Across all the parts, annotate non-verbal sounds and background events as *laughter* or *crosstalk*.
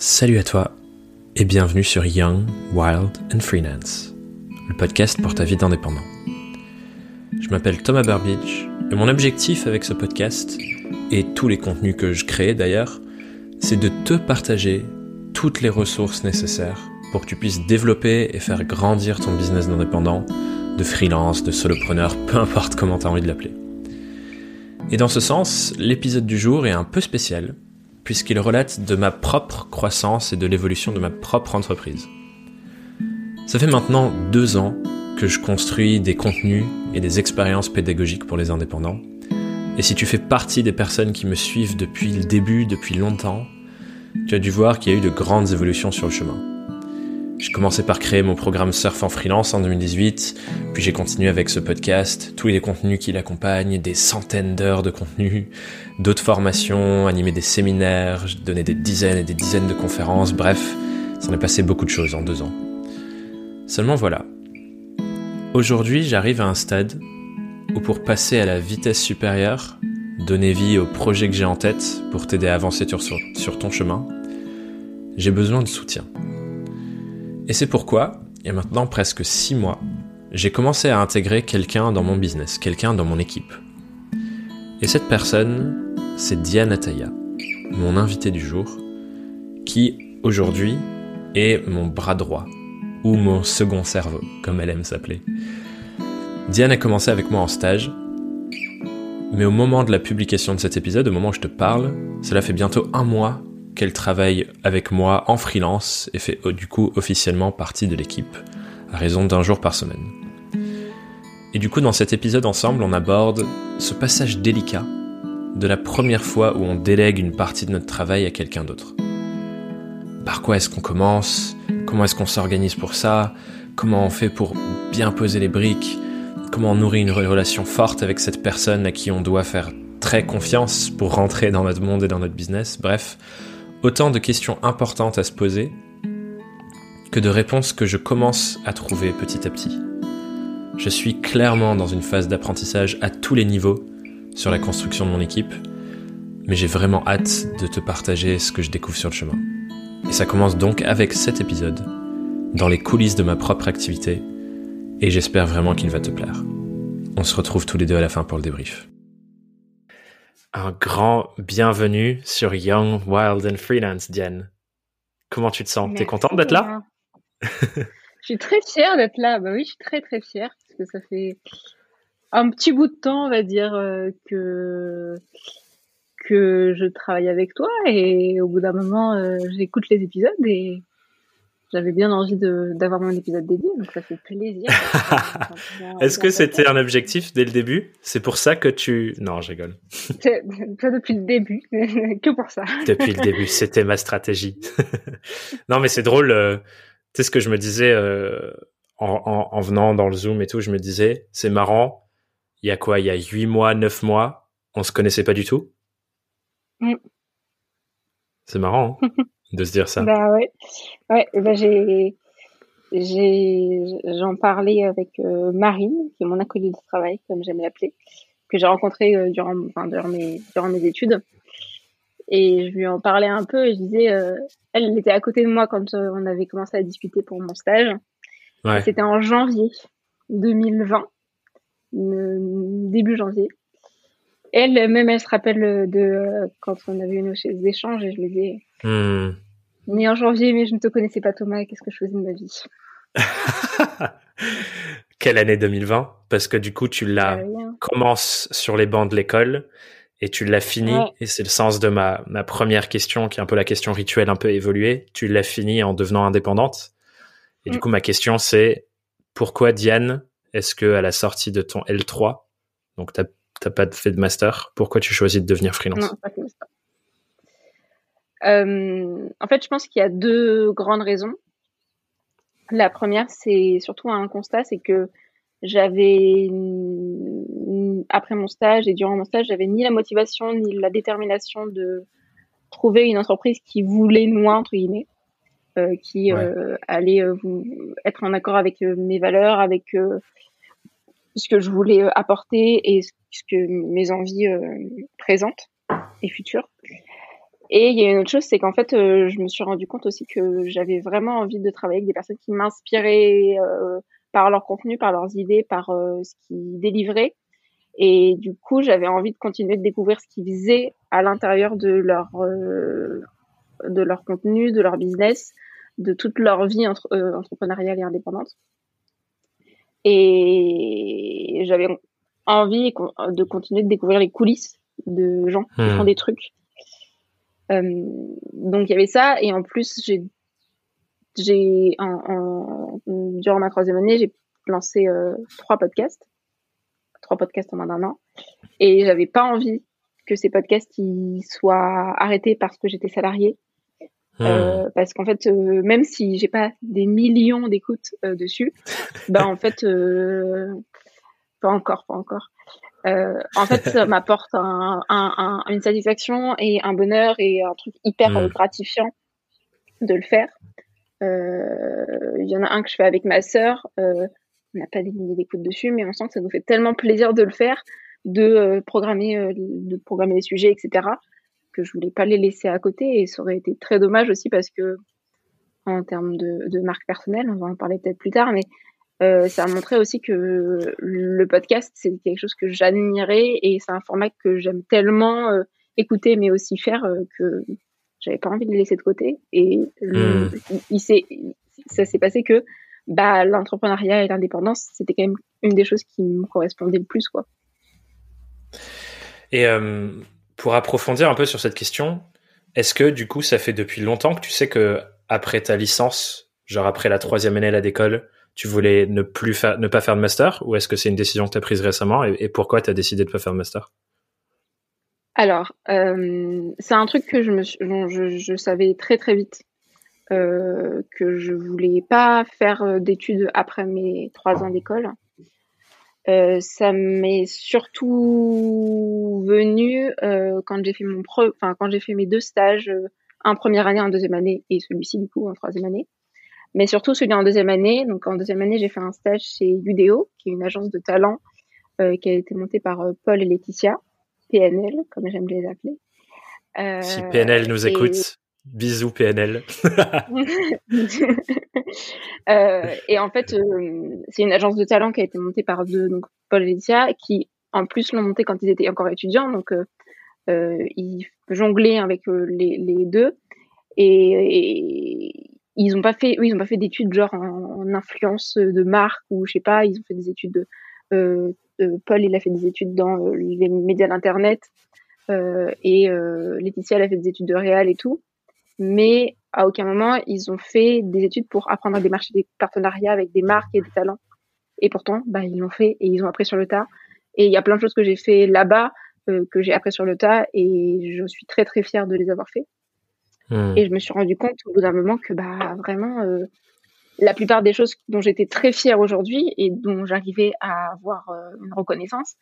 Salut à toi et bienvenue sur Young, Wild and Freelance, le podcast pour ta vie d'indépendant. Je m'appelle Thomas Burbidge et mon objectif avec ce podcast et tous les contenus que je crée d'ailleurs, c'est de te partager toutes les ressources nécessaires pour que tu puisses développer et faire grandir ton business d'indépendant, de freelance, de solopreneur, *laughs* peu importe comment tu as envie de l'appeler. Et dans ce sens, l'épisode du jour est un peu spécial, puisqu'il relate de ma propre croissance et de l'évolution de ma propre entreprise. Ça fait maintenant deux ans que je construis des contenus et des expériences pédagogiques pour les indépendants. Et si tu fais partie des personnes qui me suivent depuis le début, depuis longtemps, tu as dû voir qu'il y a eu de grandes évolutions sur le chemin. J'ai commencé par créer mon programme Surf en freelance en 2018, puis j'ai continué avec ce podcast, tous les contenus qui l'accompagnent, des centaines d'heures de contenus, d'autres formations, animé des séminaires, donné des dizaines et des dizaines de conférences, bref, ça est passé beaucoup de choses en deux ans. Seulement voilà. Aujourd'hui, j'arrive à un stade où pour passer à la vitesse supérieure, donner vie au projet que j'ai en tête pour t'aider à avancer sur ton chemin, j'ai besoin de soutien. Et c'est pourquoi, il y a maintenant presque six mois, j'ai commencé à intégrer quelqu'un dans mon business, quelqu'un dans mon équipe. Et cette personne, c'est Diane Ataya, mon invité du jour, qui aujourd'hui est mon bras droit, ou mon second cerveau, comme elle aime s'appeler. Diane a commencé avec moi en stage, mais au moment de la publication de cet épisode, au moment où je te parle, cela fait bientôt un mois qu'elle travaille avec moi en freelance et fait du coup officiellement partie de l'équipe, à raison d'un jour par semaine. Et du coup, dans cet épisode ensemble, on aborde ce passage délicat de la première fois où on délègue une partie de notre travail à quelqu'un d'autre. Par quoi est-ce qu'on commence? Comment est-ce qu'on s'organise pour ça? Comment on fait pour bien poser les briques? Comment on nourrit une relation forte avec cette personne à qui on doit faire très confiance pour rentrer dans notre monde et dans notre business? Bref, Autant de questions importantes à se poser que de réponses que je commence à trouver petit à petit. Je suis clairement dans une phase d'apprentissage à tous les niveaux sur la construction de mon équipe, mais j'ai vraiment hâte de te partager ce que je découvre sur le chemin. Et ça commence donc avec cet épisode, dans les coulisses de ma propre activité, et j'espère vraiment qu'il va te plaire. On se retrouve tous les deux à la fin pour le débrief un grand bienvenue sur Young, Wild and Freelance, Diane. Comment tu te sens? T'es contente d'être là? Je suis très fière d'être là. Bah oui, je suis très très fière parce que ça fait un petit bout de temps, on va dire, euh, que que je travaille avec toi et au bout d'un moment, euh, j'écoute les épisodes et j'avais bien envie d'avoir mon épisode dédié, donc ça fait plaisir. *laughs* Est-ce que c'était un objectif dès le début? C'est pour ça que tu... Non, je rigole. *laughs* Pas depuis le début, *laughs* que pour ça. Depuis le début, c'était ma stratégie. non, mais c'est drôle. Euh, tu sais ce que je me disais euh, en, en, venant dans le Zoom et tout, je me disais, c'est marrant, il y a quoi? Il y a huit mois, neuf mois, on se connaissait pas du tout? Mm. C'est marrant. Hein? De se dire ça. Bah ouais, ouais bah j'ai, j'ai, j'en parlais avec euh, Marine, qui est mon acolyte de travail, comme j'aime l'appeler, que j'ai rencontré euh, durant, enfin, durant mes, durant mes études. Et je lui en parlais un peu et je disais, euh, elle, était à côté de moi quand on avait commencé à discuter pour mon stage. Ouais. C'était en janvier 2020, début janvier. Elle, même, elle se rappelle de quand on avait eu nos échanges et je lui Né en janvier, mais je ne te connaissais pas Thomas, qu'est-ce que je faisais de ma vie? *laughs* Quelle année 2020 Parce que du coup, tu la commences sur les bancs de l'école et tu l'as fini. Et c'est le sens de ma, ma première question, qui est un peu la question rituelle un peu évoluée. Tu l'as fini en devenant indépendante. Et du mm. coup, ma question, c'est pourquoi Diane, est-ce que à la sortie de ton L3, donc tu n'as pas fait de master, pourquoi tu choisis de devenir freelance? En fait, je pense qu'il y a deux grandes raisons. La première, c'est surtout un constat, c'est que j'avais, après mon stage et durant mon stage, j'avais ni la motivation ni la détermination de trouver une entreprise qui voulait moi, entre guillemets, euh, qui euh, allait euh, être en accord avec euh, mes valeurs, avec ce que je voulais apporter et ce que mes envies présentes et futures. Et il y a une autre chose, c'est qu'en fait, euh, je me suis rendu compte aussi que j'avais vraiment envie de travailler avec des personnes qui m'inspiraient euh, par leur contenu, par leurs idées, par euh, ce qu'ils délivraient. Et du coup, j'avais envie de continuer de découvrir ce qu'ils faisaient à l'intérieur de leur de leur contenu, de leur business, de toute leur vie entre, entrepreneuriale et indépendante. Et j'avais envie de continuer de découvrir les coulisses de gens qui font hmm. des trucs donc il y avait ça et en plus j'ai j'ai en, durant ma troisième année j'ai lancé euh, trois podcasts. Trois podcasts en moins d'un an. Et j'avais pas envie que ces podcasts ils soient arrêtés parce que j'étais salariée. Hmm. euh, parce qu'en fait euh, même si j'ai pas des millions d'écoutes euh, dessus *laughs* bah en fait pas encore pas encore euh, en fait, ça *laughs* m'apporte un, un, une satisfaction et un bonheur et un truc hyper gratifiant de le faire. Euh, il y en a un que je fais avec ma sœur. Euh, on n'a pas des milliers d'écoutes dessus, mais on sent que ça nous fait tellement plaisir de le faire, de programmer, de programmer les sujets, etc. Que je voulais pas les laisser à côté et ça aurait été très dommage aussi parce que en termes de, de marque personnelle, on va en parler peut-être plus tard, mais euh, ça a montré aussi que le podcast, c'est quelque chose que j'admirais et c'est un format que j'aime tellement euh, écouter, mais aussi faire euh, que j'avais pas envie de le laisser de côté. Et hmm. il, s'est, ça s'est passé que bah, l'entrepreneuriat et l'indépendance, c'était quand même une des choses qui me correspondait le plus. Quoi. Et pour approfondir un peu sur cette question, est-ce que du coup, ça fait depuis longtemps que tu sais que après ta licence, genre après la troisième année à l'école, tu voulais ne plus ne pas faire de master ou est-ce que c'est une décision que tu as prise récemment et, pourquoi tu as décidé de pas faire de master? Alors, euh, c'est un truc que je, savais très très vite euh, que je voulais pas faire euh, d'études après mes trois ans d'école. Euh, ça m'est surtout venu euh, quand j'ai fait mon enfin quand j'ai fait mes deux stages, un première année, un deuxième année et celui-ci du coup en troisième année mais surtout celui en deuxième année. Donc en deuxième année, j'ai fait un stage chez Udeo, qui est une agence de talent euh, qui a été montée par euh, Paul et Laetitia, PNL, comme j'aime les appeler. Euh, si PNL nous écoute, bisous PNL. *laughs* et en fait, c'est une agence de talent qui a été montée par deux, donc Paul et Laetitia, qui en plus l'ont montée quand ils étaient encore étudiants, donc ils jonglaient avec les, les, deux. Et, et, ils ont pas fait, oui, ils ont pas fait d'études genre en, influence de marque ou je sais pas, ils ont fait des études. De, euh, euh, Paul, il a fait des études dans euh, les médias d'internet euh, et euh, Laetitia, elle a fait des études de réal et tout. Mais à aucun moment ils ont fait des études pour apprendre à démarcher des partenariats avec des marques et des talents. Et pourtant, bah ils l'ont fait et ils ont appris sur le tas. Et il y a plein de choses que j'ai fait là-bas que j'ai appris sur le tas et je suis très très fière de les avoir fait. Hmm. Et je me suis rendu compte au bout d'un moment que bah vraiment euh, la plupart des choses dont j'étais très fière aujourd'hui et dont j'arrivais à avoir euh, une reconnaissance,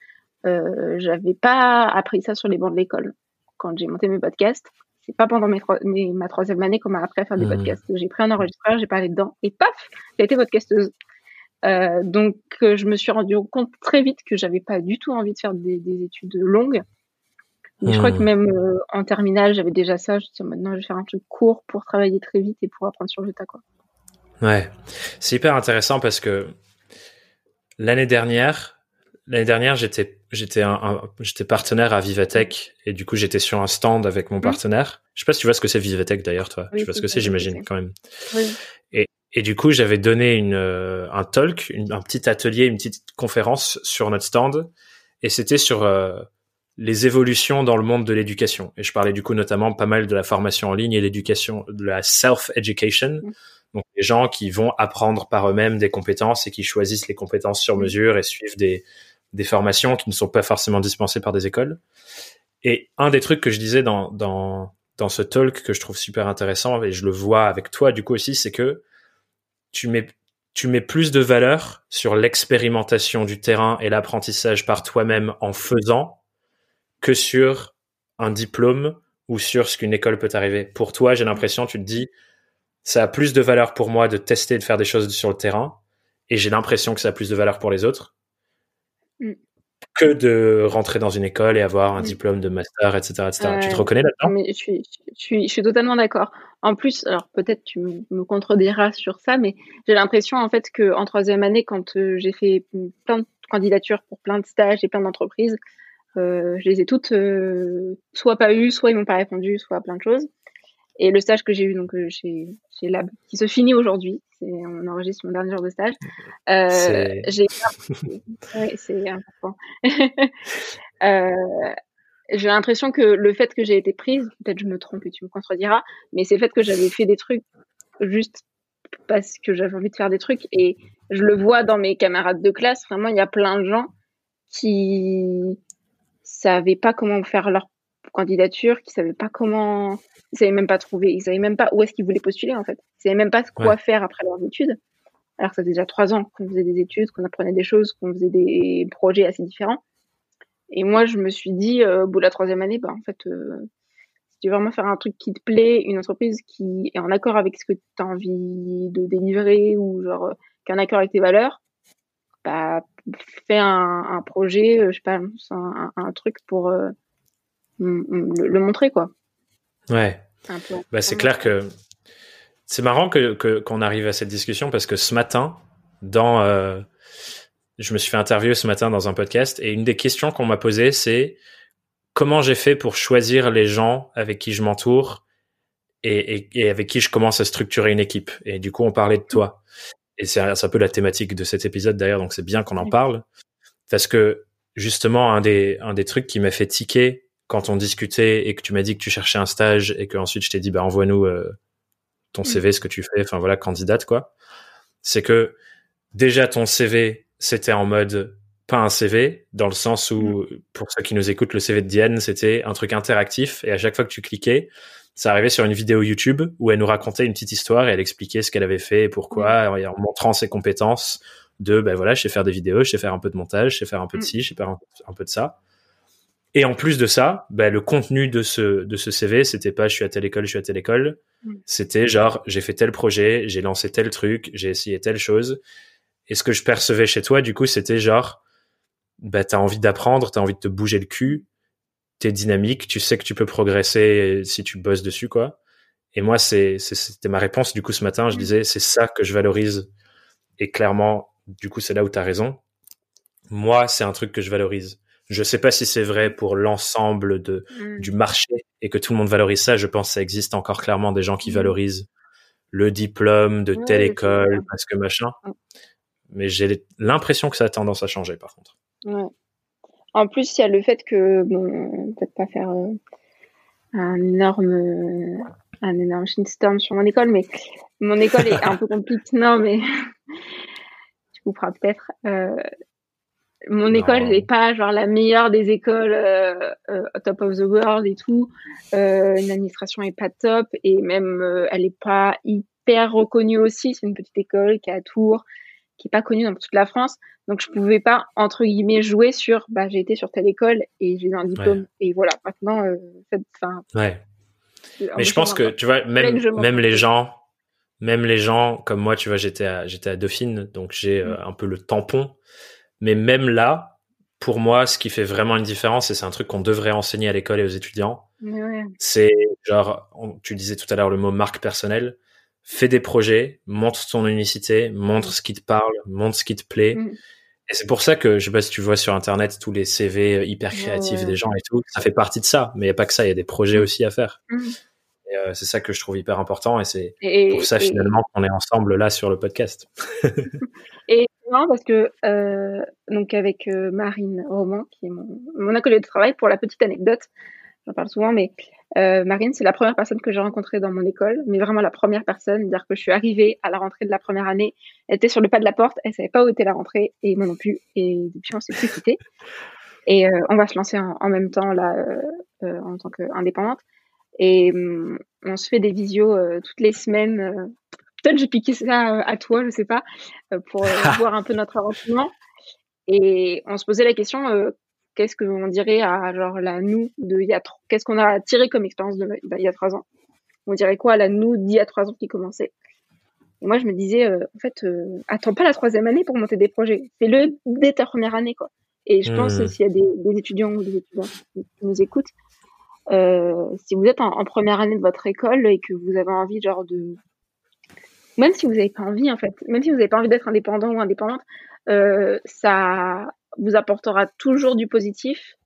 euh, j'avais pas appris ça sur les bancs de l'école. Quand j'ai monté mes podcasts, c'est pas pendant mes, mes, ma troisième année qu'on m'a appris à faire des hmm. podcasts. J'ai pris un enregistreur, j'ai parlé dedans et paf, j'ai été podcasteuse. Euh, donc je me suis rendu compte très vite que j'avais pas du tout envie de faire des, des études longues mais je crois que hmm. même euh, en terminale, j'avais déjà ça. Je me maintenant, je vais faire un truc court pour travailler très vite et pour apprendre sur le tas, quoi. Ouais, c'est hyper intéressant parce que l'année dernière, l'année dernière, j'étais j'étais un, j'étais partenaire à Vivatech et du coup j'étais sur un stand avec mon partenaire. Je sais pas si tu vois ce que c'est Vivatech d'ailleurs, toi. tu vois ce que c'est, j'imagine quand même. Oui. Et et du coup j'avais donné une euh, un talk, un petit atelier, une petite conférence sur notre stand et c'était sur euh, les évolutions dans le monde de l'éducation. Et je parlais du coup notamment pas mal de la formation en ligne et l'éducation, de la self-education. Mm. Donc les gens qui vont apprendre par eux-mêmes des compétences et qui choisissent les compétences sur mm. mesure et suivent des, des formations qui ne sont pas forcément dispensées par des écoles. Et un des trucs que je disais dans, dans, dans ce talk que je trouve super intéressant, et je le vois avec toi du coup aussi, c'est que tu mets, tu mets plus de valeur sur l'expérimentation du terrain et l'apprentissage par toi-même en faisant que sur un diplôme ou sur ce qu'une école peut arriver. Pour toi, j'ai l'impression, tu te dis, ça a plus de valeur pour moi de tester, de faire des choses sur le terrain, et j'ai l'impression que ça a plus de valeur pour les autres. Mm. que de rentrer dans une école et avoir un diplôme de master, etc. etc. tu te reconnais là-dedans? je suis, je, suis, je suis totalement d'accord. En plus, alors peut-être tu me contrediras sur ça, mais j'ai l'impression en fait que en troisième année, quand euh, j'ai fait plein de candidatures pour plein de stages et plein d'entreprises, je les ai toutes euh, soit pas eues, soit ils m'ont pas répondu, soit plein de choses. Et le stage que j'ai eu donc euh, chez, chez Lab, qui se finit aujourd'hui, c'est on enregistre mon dernier jour de stage. Euh, j'ai *laughs* c'est important. *laughs* euh, j'ai l'impression que le fait que j'ai été prise, peut-être je me trompe et tu me contrediras, mais c'est le fait que j'avais fait des trucs juste parce que j'avais envie de faire des trucs et je le vois dans mes camarades de classe, vraiment il y a plein de gens qui savaient pas comment faire leur candidature, qui savaient pas comment ils savaient même pas trouver, ils savaient même pas où est-ce qu'ils voulaient postuler en fait. Ils savaient même pas quoi faire après leurs études. Alors que ça faisait déjà trois ans qu'on faisait des études, qu'on apprenait des choses, qu'on faisait des projets assez différents. Et moi, je me suis dit, euh, au bout de la troisième année, bah en fait, euh, si tu veux vraiment faire un truc qui te plaît, une entreprise qui est en accord avec ce que tu as envie de délivrer ou genre euh, qui est en accord avec tes valeurs, bah fais un, un projet, euh, je sais pas, un, un truc pour le, le montrer quoi. Ouais. Bah, c'est clair que c'est marrant que qu'on arrive à cette discussion parce que ce matin, dans, euh, je me suis fait interviewer ce matin dans un podcast et une des questions qu'on m'a posées, c'est comment j'ai fait pour choisir les gens avec qui je m'entoure et, et, avec qui je commence à structurer une équipe? Et du coup, on parlait de toi. Et c'est un peu la thématique de cet épisode d'ailleurs, donc c'est bien qu'on en parle parce que justement un des un des trucs qui m'a fait tiquer quand on discutait et que tu m'as dit que tu cherchais un stage et que ensuite je t'ai dit bah envoie-nous euh, ton mm. CV, ce que tu fais, enfin voilà, candidate quoi. C'est que déjà ton CV c'était en mode pas un CV dans le sens où mm. pour ceux qui nous écoutent le CV de Diane c'était un truc interactif et à chaque fois que tu cliquais ça arrivait sur une vidéo YouTube où elle nous racontait une petite histoire et elle expliquait ce qu'elle avait fait et pourquoi mm. en montrant ses compétences de ben voilà je sais faire des vidéos je sais faire un peu de montage je sais faire un peu de ci je sais faire un peu de ça et en plus de ça, bah, le contenu de ce, de ce CV, c'était pas je suis à telle école, je suis à telle école. Mm. C'était genre j'ai fait tel projet, j'ai lancé tel truc, j'ai essayé telle chose. Et ce que je percevais chez toi, du coup, c'était genre bah, t'as envie d'apprendre, t'as envie de te bouger le cul, t'es dynamique, tu sais que tu peux progresser si tu bosses dessus, quoi. Et moi, c'est, c'était ma réponse. Du coup, ce matin, je mm. disais, c'est ça que je valorise. Et clairement, du coup, c'est là où t'as raison. Moi, c'est un truc que je valorise. Je sais pas si c'est vrai pour l'ensemble de mm. du marché et que tout le monde valorise ça. Je pense que ça existe encore clairement des gens qui mm. valorisent le diplôme de telle école parce que machin. Mm. Mais j'ai l'impression que ça a tendance à changer par contre. En plus, il y a le fait que bon, peut-être pas faire euh, un énorme un énorme shitstorm sur mon école, mais mon école est un peu *laughs* compliquée. Non, mais *laughs* tu comprends peut-être. Euh, mon école n'est pas genre la meilleure des écoles euh, euh, top of the world et tout. Euh, une administration est pas top et même euh, elle est pas hyper reconnue aussi. C'est une petite école qui est à Tours, qui est pas connue dans toute la France. Donc je pouvais pas entre guillemets jouer sur bah j'ai été sur telle école et j'ai eu un diplôme et voilà maintenant euh, fin. Ouais. Mais je pense que tu vois même même les gens même les gens comme moi tu vois j'étais à j'étais à Dauphine donc j'ai mm. un peu le tampon mais même là, pour moi, ce qui fait vraiment une différence, et c'est un truc qu'on devrait enseigner à l'école et aux étudiants, c'est genre, tu disais tout à l'heure le mot marque personnelle, fais des projets, montre ton unicité, montre ce qui te parle, montre ce qui te plaît. Mm. Et c'est pour ça que, je sais pas si tu vois sur Internet tous les CV hyper créatifs des gens et tout, ça fait partie de ça. Mais il n'y a pas que ça, il y a des projets mm. aussi à faire. Mm. Euh, c'est ça que je trouve hyper important et c'est pour ça finalement qu'on est ensemble là sur le podcast. *laughs* et non, parce que euh, donc avec euh, Marine Roman, qui est mon, mon acolyte de travail, pour la petite anecdote, j'en parle souvent, mais euh, Marine, c'est la première personne que j'ai rencontrée dans mon école, mais vraiment la première personne, dire que je suis arrivée à la rentrée de la première année, elle était sur le pas de la porte, elle savait pas où était la rentrée, et moi non plus, et depuis on s'est plus quitté. Et euh, on va se lancer en, en même temps là, euh, en tant qu'indépendante. Et hum, on se fait des visios toutes les semaines peut-être j'ai piqué ça à toi, je sais pas, pour *laughs* voir un peu notre avancement. Et on se posait la question, qu'est-ce qu'on dirait à genre la nous de il y a qu'est-ce qu'on a tiré comme expérience de il y a trois ans. On dirait quoi à la nous d'il y a trois ans qui commençait. Et moi je me disais, en fait, attends pas la troisième année pour monter des projets, fais-le dès ta première année quoi. Et je pense s'il y a des, étudiants ou des étudiants qui nous écoutent, euh, si vous êtes en, première année de votre école et que vous avez envie, genre de, même si vous n'avez pas envie, en fait, même si vous n'avez pas envie d'être indépendant ou indépendante, euh, ça vous apportera toujours du positif.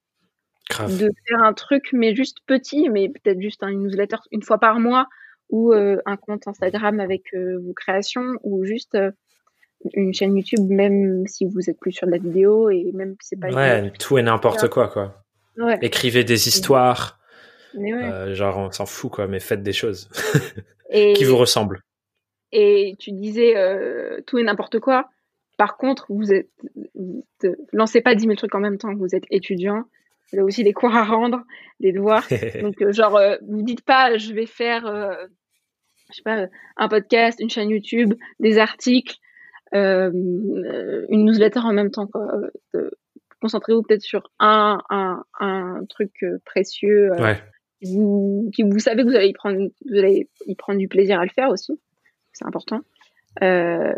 De faire un truc, mais juste petit, mais peut-être juste une newsletter une fois par mois ou euh, un compte Instagram avec euh, vos créations ou juste euh, une chaîne YouTube, même si vous êtes plus sur de la vidéo et même si c'est pas. Ouais, tout et n'importe quoi, quoi. Ouais. Écrivez des histoires. Ouais. genre, on s'en fout, quoi, mais faites des choses *laughs* qui vous ressemblent. Et tu disais tout et n'importe quoi. Par contre, vous êtes, lancez pas 10 000 trucs en même temps. Vous êtes étudiant, vous avez aussi des cours à rendre, des devoirs. *laughs* Donc, genre, vous dites pas, je vais faire je sais pas, un podcast, une chaîne YouTube, des articles, euh, une newsletter en même temps. Concentrez-vous peut-être sur un, un, un truc euh, précieux euh, vous, qui vous savez que vous allez y prendre, vous allez y prendre du plaisir à le faire aussi. C'est important. Euh,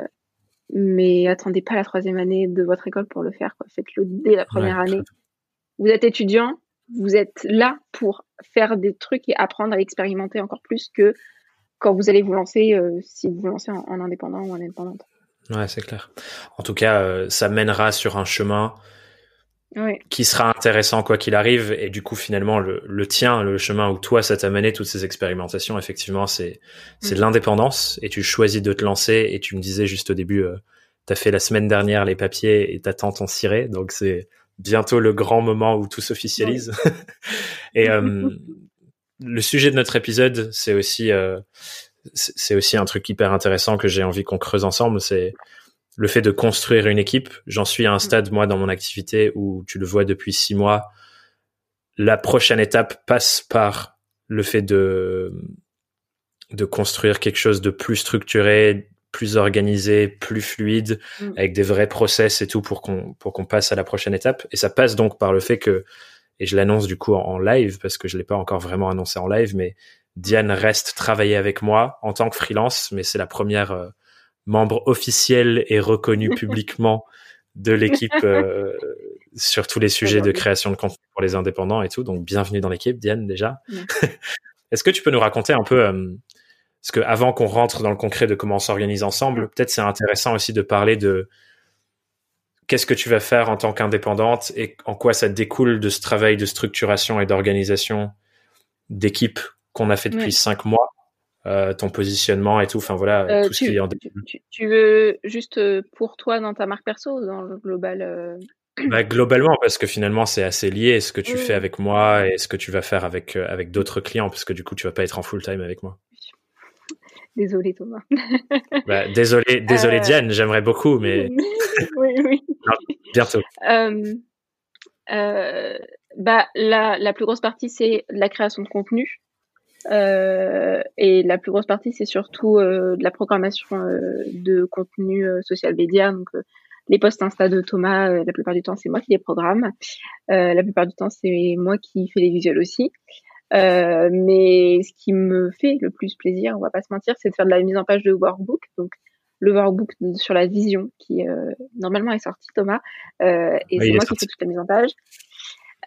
mais attendez pas la troisième année de votre école pour le faire. Faites-le dès la première année. Vous êtes étudiant, vous êtes là pour faire des trucs et apprendre à expérimenter encore plus que quand vous allez vous lancer, euh, si vous vous lancez en, indépendant ou en indépendante. Ouais, c'est clair. En tout cas, euh, ça mènera sur un chemin qui sera intéressant quoi qu'il arrive. Et du coup, finalement, le, le, tien, le chemin où toi, ça t'a mené toutes ces expérimentations, effectivement, c'est c'est de mm. l'indépendance. Et tu choisis de te lancer. Et tu me disais juste au début, euh, tu as fait la semaine dernière les papiers et t'attends ton ciré. Donc c'est bientôt le grand moment où tout s'officialise. *laughs* et euh, le sujet de notre épisode, c'est aussi, euh, c'est aussi un truc hyper intéressant que j'ai envie qu'on creuse ensemble. C'est le fait de construire une équipe. J'en suis à un stade, moi, dans mon activité où tu le vois depuis six mois. La prochaine étape passe par le fait de, de construire quelque chose de plus structuré, plus organisé, plus fluide, mm. avec des vrais process et tout pour qu'on, pour qu'on passe à la prochaine étape. Et ça passe donc par le fait que et je l'annonce du coup en, live parce que je l'ai pas encore vraiment annoncé en live, mais Diane reste travailler avec moi en tant que freelance, mais c'est la première euh, membre officielle et reconnue *laughs* publiquement de l'équipe euh, sur tous les sujets de création de contenu pour les indépendants et tout. Donc bienvenue dans l'équipe, Diane déjà. *laughs* Est-ce que tu peux nous raconter un peu euh, parce que avant qu'on rentre dans le concret de comment on s'organise ensemble, peut-être c'est intéressant aussi de parler de qu'est-ce que tu vas faire en tant qu'indépendante et en quoi ça découle de ce travail de structuration et d'organisation d'équipe qu'on a fait depuis cinq mois, euh, ton positionnement et tout, enfin voilà, euh, tout ce qui est en tu, veux juste euh, pour toi dans ta marque perso ou dans le global bah, globalement, parce que finalement, c'est assez lié ce que tu fais avec moi et ce que tu vas faire avec, avec d'autres clients, parce que du coup, tu vas pas être en full time avec moi. Désolé Thomas. *laughs* Bah, désolé, désolé Diane, j'aimerais beaucoup, mais oui, oui. *laughs* bientôt. Bah, la, la, plus grosse partie, c'est la création de contenu. Euh, et la plus grosse partie, c'est surtout de la programmation de contenu social média. Donc, les posts Insta de Thomas, la plupart du temps, c'est moi qui les programme. la plupart du temps, c'est moi qui fais les visuels aussi. Euh, mais ce qui me fait le plus plaisir, on va pas se mentir, c'est de faire de la mise en page de workbook. Donc le workbook sur la vision qui euh, normalement est sorti, Thomas, euh, et c'est moi qui fais toute la mise en page.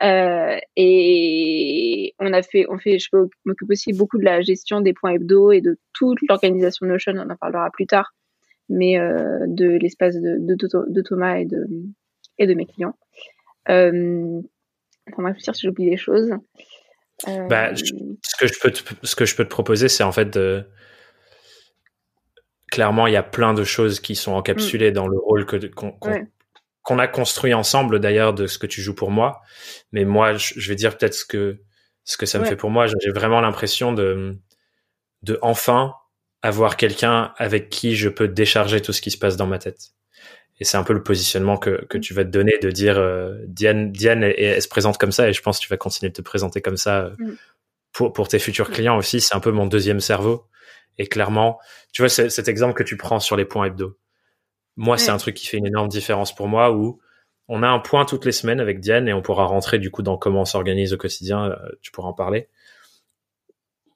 Euh, et on a fait, on fait, je m'occupe aussi beaucoup de la gestion des points hebdo et de toute l'organisation Notion. On en parlera plus tard, mais euh, de l'espace de, de, de, Thomas et de et de mes clients. Euh, pour réfléchir si j'oublie des choses. Bah, euh, ce que je peux te, ce que je peux te proposer, c'est en fait de clairement il y a plein de choses qui sont encapsulées dans le rôle que qu'on a construit ensemble d'ailleurs de ce que tu joues pour moi. Mais moi, je, vais dire peut-être ce que ce que ça me fait pour moi. J'ai vraiment l'impression de de enfin avoir quelqu'un avec qui je peux décharger tout ce qui se passe dans ma tête et c'est un peu le positionnement que, que tu vas te donner de dire euh, Diane Diane elle, se présente comme ça et je pense que tu vas continuer de te présenter comme ça euh, mm. pour pour tes futurs clients aussi c'est un peu mon deuxième cerveau et clairement tu vois cet exemple que tu prends sur les points hebdo moi c'est un truc qui fait une énorme différence pour moi où on a un point toutes les semaines avec Diane et on pourra rentrer du coup dans comment on s'organise au quotidien euh, tu pourras en parler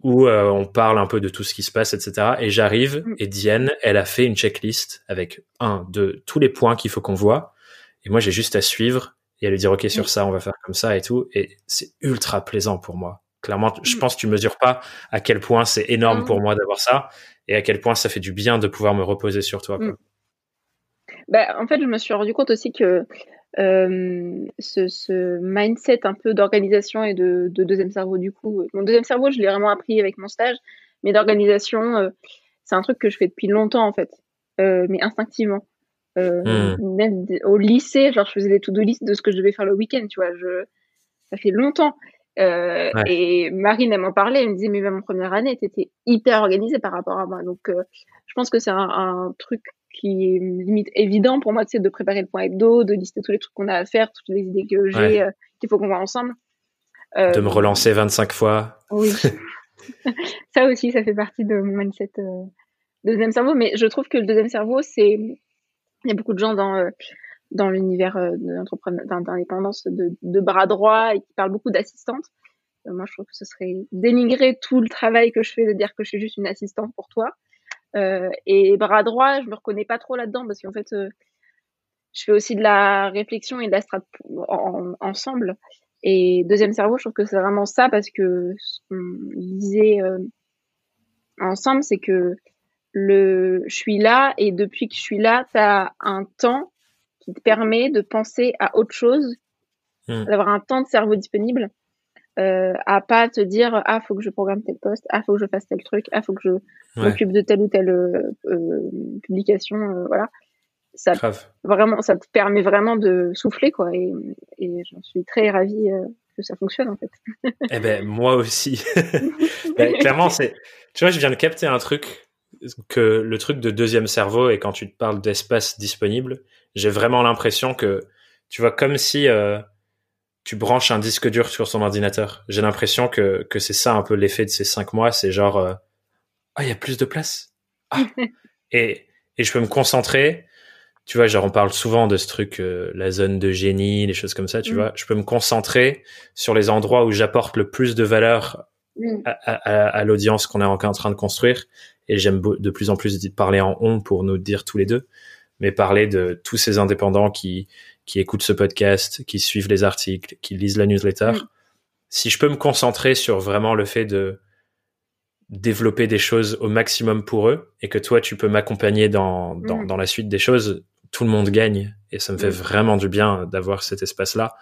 où euh, on parle un peu de tout ce qui se passe, etc. Et j'arrive mm. et Diane, elle a fait une checklist avec un de tous les points qu'il faut qu'on voit. Et moi, j'ai juste à suivre et à lui dire ok sur ça on va faire comme ça et tout et c'est ultra plaisant pour moi clairement je pense que tu mesures pas à quel point c'est énorme pour moi d'avoir ça et à quel point ça fait du bien de pouvoir me reposer sur toi quoi. Bah, en fait je me suis rendu compte aussi que euh, ce, ce, mindset un peu d'organisation et de, de, deuxième cerveau du coup mon deuxième cerveau je l'ai vraiment appris avec mon stage mais d'organisation euh, c'est un truc que je fais depuis longtemps en fait euh, mais instinctivement euh, hmm. Même au lycée, genre, je faisais des to-do list de ce que je devais faire le week-end, tu vois. Je... Ça fait longtemps. Euh, Et Marine, elle m'en parlait, elle me disait, mais même en première année, t'étais hyper organisée par rapport à moi. Donc, euh, je pense que c'est un, un, truc qui est limite évident pour moi, sais, de préparer le point hebdo, de lister tous les trucs qu'on a à faire, toutes les idées que j'ai, euh, qu'il faut qu'on voit ensemble. de me relancer 25 fois. Oui. *laughs* *laughs* ça aussi, ça fait partie de mon mindset deuxième cerveau. Mais je trouve que le deuxième cerveau, c'est il y a beaucoup de gens dans euh, dans l'univers euh, d'indépendance de, de, bras droit et qui parlent beaucoup d'assistante. Euh, moi, je trouve que ce serait dénigrer tout le travail que je fais de dire que je suis juste une assistante pour toi. Euh, et bras droit, je me reconnais pas trop là-dedans parce qu'en fait, je fais aussi de la réflexion et de la strat ensemble. Et deuxième cerveau, je trouve que c'est vraiment ça parce que ce qu'on disait ensemble, c'est que le je suis là et depuis que je suis là, tu as un temps qui te permet de penser à autre chose, hmm. d'avoir un temps de cerveau disponible, euh, à pas te dire ah faut que je programme tel poste, ah faut que je fasse tel truc, ah faut que je m'occupe de telle ou telle euh, euh publication, euh, voilà. Ça vraiment ça te permet vraiment de souffler quoi et, et j'en suis très ravie que ça fonctionne en fait. eh ben moi aussi. *laughs* ben, clairement c'est tu vois je viens de capter un truc que le truc de deuxième cerveau et quand tu te parles d'espace disponible, j'ai vraiment l'impression que tu vois comme si tu branches un disque dur sur son ordinateur. J'ai l'impression que que c'est ça un peu l'effet de ces cinq mois, c'est genre euh, ah il y a plus de place ah. *laughs* et et je peux me concentrer. Tu vois, genre on parle souvent de ce truc, euh, la zone de génie, les choses comme ça. Tu mm. vois, je peux me concentrer sur les endroits où j'apporte le plus de valeur mm. à, à, à l'audience qu'on est en train de construire et j'aime de plus en plus parler en on pour nous dire tous les deux, mais parler de tous ces indépendants qui qui écoutent ce podcast, qui suivent les articles, qui lisent la newsletter. Si je peux me concentrer sur vraiment le fait de développer des choses au maximum pour eux et que toi tu peux m'accompagner dans, dans, dans la suite des choses, tout le monde gagne et ça me fait vraiment du bien d'avoir cet espace-là.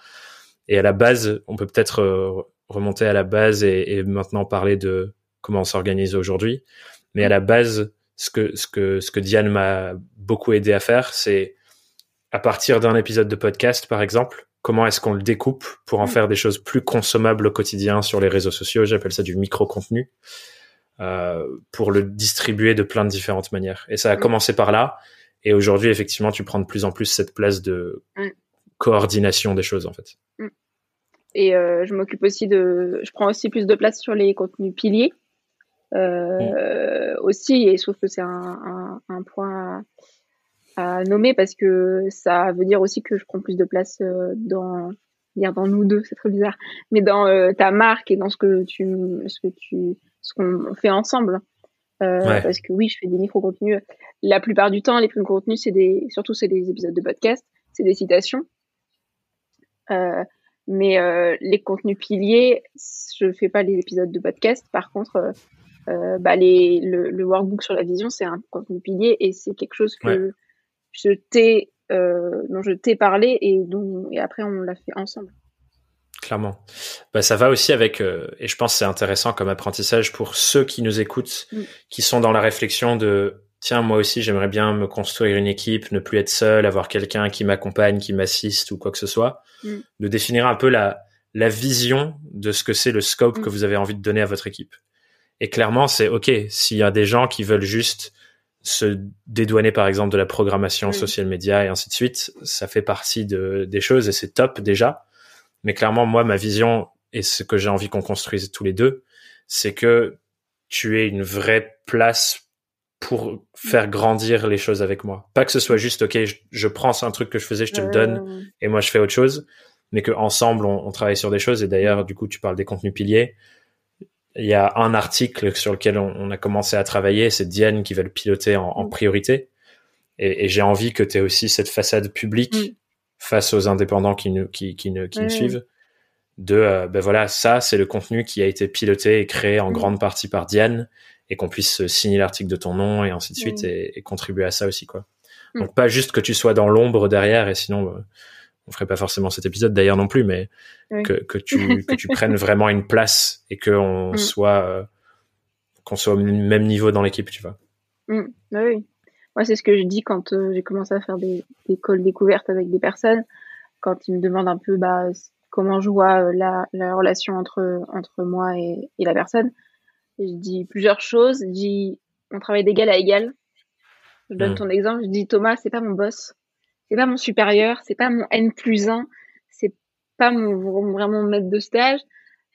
Et à la base, on peut peut-être euh, remonter à la base et, et maintenant parler de comment on s'organise aujourd'hui. Mais à la base, ce que, ce que, ce que Diane m'a beaucoup aidé à faire, c'est à partir d'un épisode de podcast, par exemple, comment est-ce qu'on le découpe pour en mm. faire des choses plus consommables au quotidien sur les réseaux sociaux? J'appelle ça du micro-contenu. Euh, pour le distribuer de plein de différentes manières. Et ça a mm. commencé par là. Et aujourd'hui, effectivement, tu prends de plus en plus cette place de mm. coordination des choses, en fait. Et euh, je m'occupe aussi de, je prends aussi plus de place sur les contenus piliers. Euh, aussi, et je trouve que c'est un, un, un, point à, nommer parce que ça veut dire aussi que je prends plus de place euh, dans dire dans nous deux, c'est très bizarre, mais dans euh, ta marque et dans ce que tu ce que tu ce qu'on fait ensemble. Euh, Parce que oui, je fais des micro-contenus. La plupart du temps, les micro-contenus, c'est des, surtout c'est des épisodes de podcast, c'est des citations. Euh, mais euh, les contenus piliers, je fais pas les épisodes de podcast. Par contre, euh, bah les, le, le, workbook sur la vision, c'est un contenu pilier et c'est quelque chose que je t'ai, euh, dont je t'ai parlé et dont et après on l'a fait ensemble. Clairement. Bah, ça va aussi avec, euh, et je pense c'est intéressant comme apprentissage pour ceux qui nous écoutent, mm. qui sont dans la réflexion de tiens, moi aussi, j'aimerais bien me construire une équipe, ne plus être seul, avoir quelqu'un qui m'accompagne, qui m'assiste ou quoi que ce soit, mm. de définir un peu la, la vision de ce que c'est le scope mm. que vous avez envie de donner à votre équipe. Et clairement, c'est OK. S'il y a des gens qui veulent juste se dédouaner, par exemple, de la programmation social media et ainsi de suite, ça fait partie de, des choses et c'est top déjà. Mais clairement, moi, ma vision et ce que j'ai envie qu'on construise tous les deux, c'est que tu aies une vraie place pour faire grandir les choses avec moi. Pas que ce soit juste, OK, je, prends un truc que je faisais, je te le donne et moi je fais autre chose, mais qu'ensemble on, on travaille sur des choses. Et d'ailleurs, du coup, tu parles des contenus piliers il y a un article sur lequel on, a commencé à travailler, c'est Diane qui va le piloter en, en mm. priorité. Et, et j'ai envie que tu aies aussi cette façade publique face aux indépendants qui nous, qui, qui, qui nous suivent. De, ben voilà, ça, c'est le contenu qui a été piloté et créé en grande partie par Diane et qu'on puisse signer l'article de ton nom et ainsi de suite et, contribuer à ça aussi, quoi. Donc, pas juste que tu sois dans l'ombre derrière et sinon, on ferait pas forcément cet épisode d'ailleurs non plus, mais que, que, tu, que tu prennes *laughs* vraiment une place et qu'on mm. soit, euh, qu'on soit au même niveau dans l'équipe, tu vois. Mm. Bah oui. Moi, c'est ce que je dis quand euh, j'ai commencé à faire des, des calls découvertes avec des personnes, quand ils me demandent un peu bah, comment je vois euh, la, la relation entre, entre moi et, et la personne. Et je dis plusieurs choses. Je dis, on travaille d'égal à égal. Je donne mm. ton exemple. Je dis, Thomas, c'est pas mon boss c'est pas mon supérieur, c'est pas mon N plus 1, c'est pas mon vraiment mon maître de stage,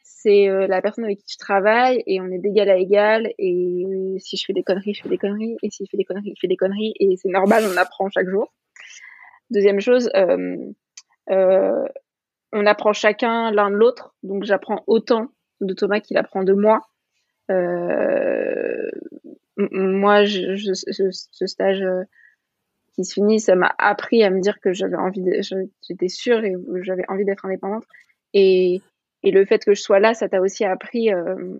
c'est euh, la personne avec qui je travaille et on est d'égal à égal et euh, si je fais des conneries, je fais des conneries et s'il fait des conneries, il fait des conneries et c'est normal, on apprend chaque jour. Deuxième chose, euh, on apprend chacun l'un de l'autre, donc j'apprends autant de Thomas qu'il apprend de moi. moi, ce, stage qui se finit, ça m'a appris à me dire que j'avais envie, j'étais sûre et j'avais envie d'être indépendante. Et, et le fait que je sois là, ça t'a aussi appris euh,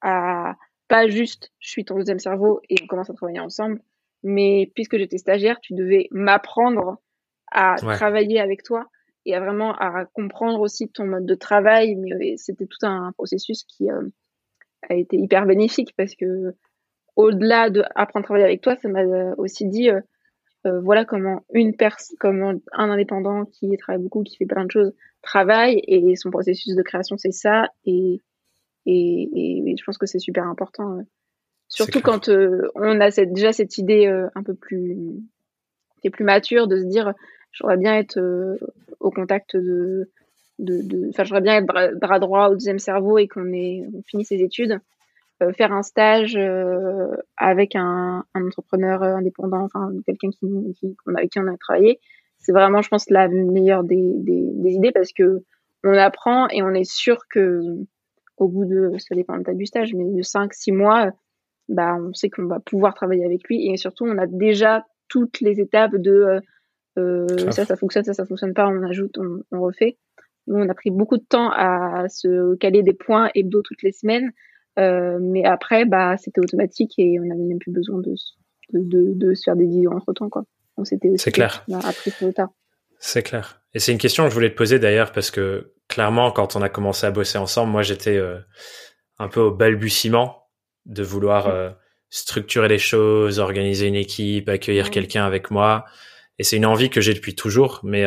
à pas juste je suis ton deuxième cerveau et on commence à travailler ensemble, mais puisque j'étais stagiaire, tu devais m'apprendre à travailler avec toi et à vraiment à comprendre aussi ton mode de travail. Mais c'était tout un processus qui euh, a été hyper bénéfique parce que au-delà de apprendre à travailler avec toi, ça m'a aussi dit euh, euh, voilà comment une personne, comment un indépendant qui travaille beaucoup, qui fait plein de choses, travaille et son processus de création c'est ça et, et, et je pense que c'est super important, euh. surtout quand euh, on a cette, déjà cette idée un peu plus qui est plus mature de se dire j'aurais bien être au contact de de enfin j'aurais bien être bras, droit au deuxième cerveau et qu'on ait on finit ses études euh, faire un stage euh, avec un, un, entrepreneur euh, indépendant, enfin quelqu'un qui, qui, avec qui on a travaillé, c'est vraiment, je pense, la meilleure des, des, des, idées parce que on apprend et on est sûr que au bout de, ça dépend de du stage, mais de 5 six mois, bah, on sait qu'on va pouvoir travailler avec lui et surtout, on a déjà toutes les étapes de euh, ça, ça fonctionne, ça, ça fonctionne pas, on ajoute, on, on refait. Nous, on a pris beaucoup de temps à se caler des points hebdo toutes les semaines. Euh, mais après, bah, c'était automatique et on n'avait même plus besoin de, de, de, se faire des vidéos entre temps, quoi. C'était aussi. C'est clair. C'est clair. Et c'est une question que je voulais te poser d'ailleurs parce que clairement, quand on a commencé à bosser ensemble, moi j'étais euh, un peu au balbutiement de vouloir euh, structurer les choses, organiser une équipe, accueillir quelqu'un avec moi. Et c'est une envie que j'ai depuis toujours, mais,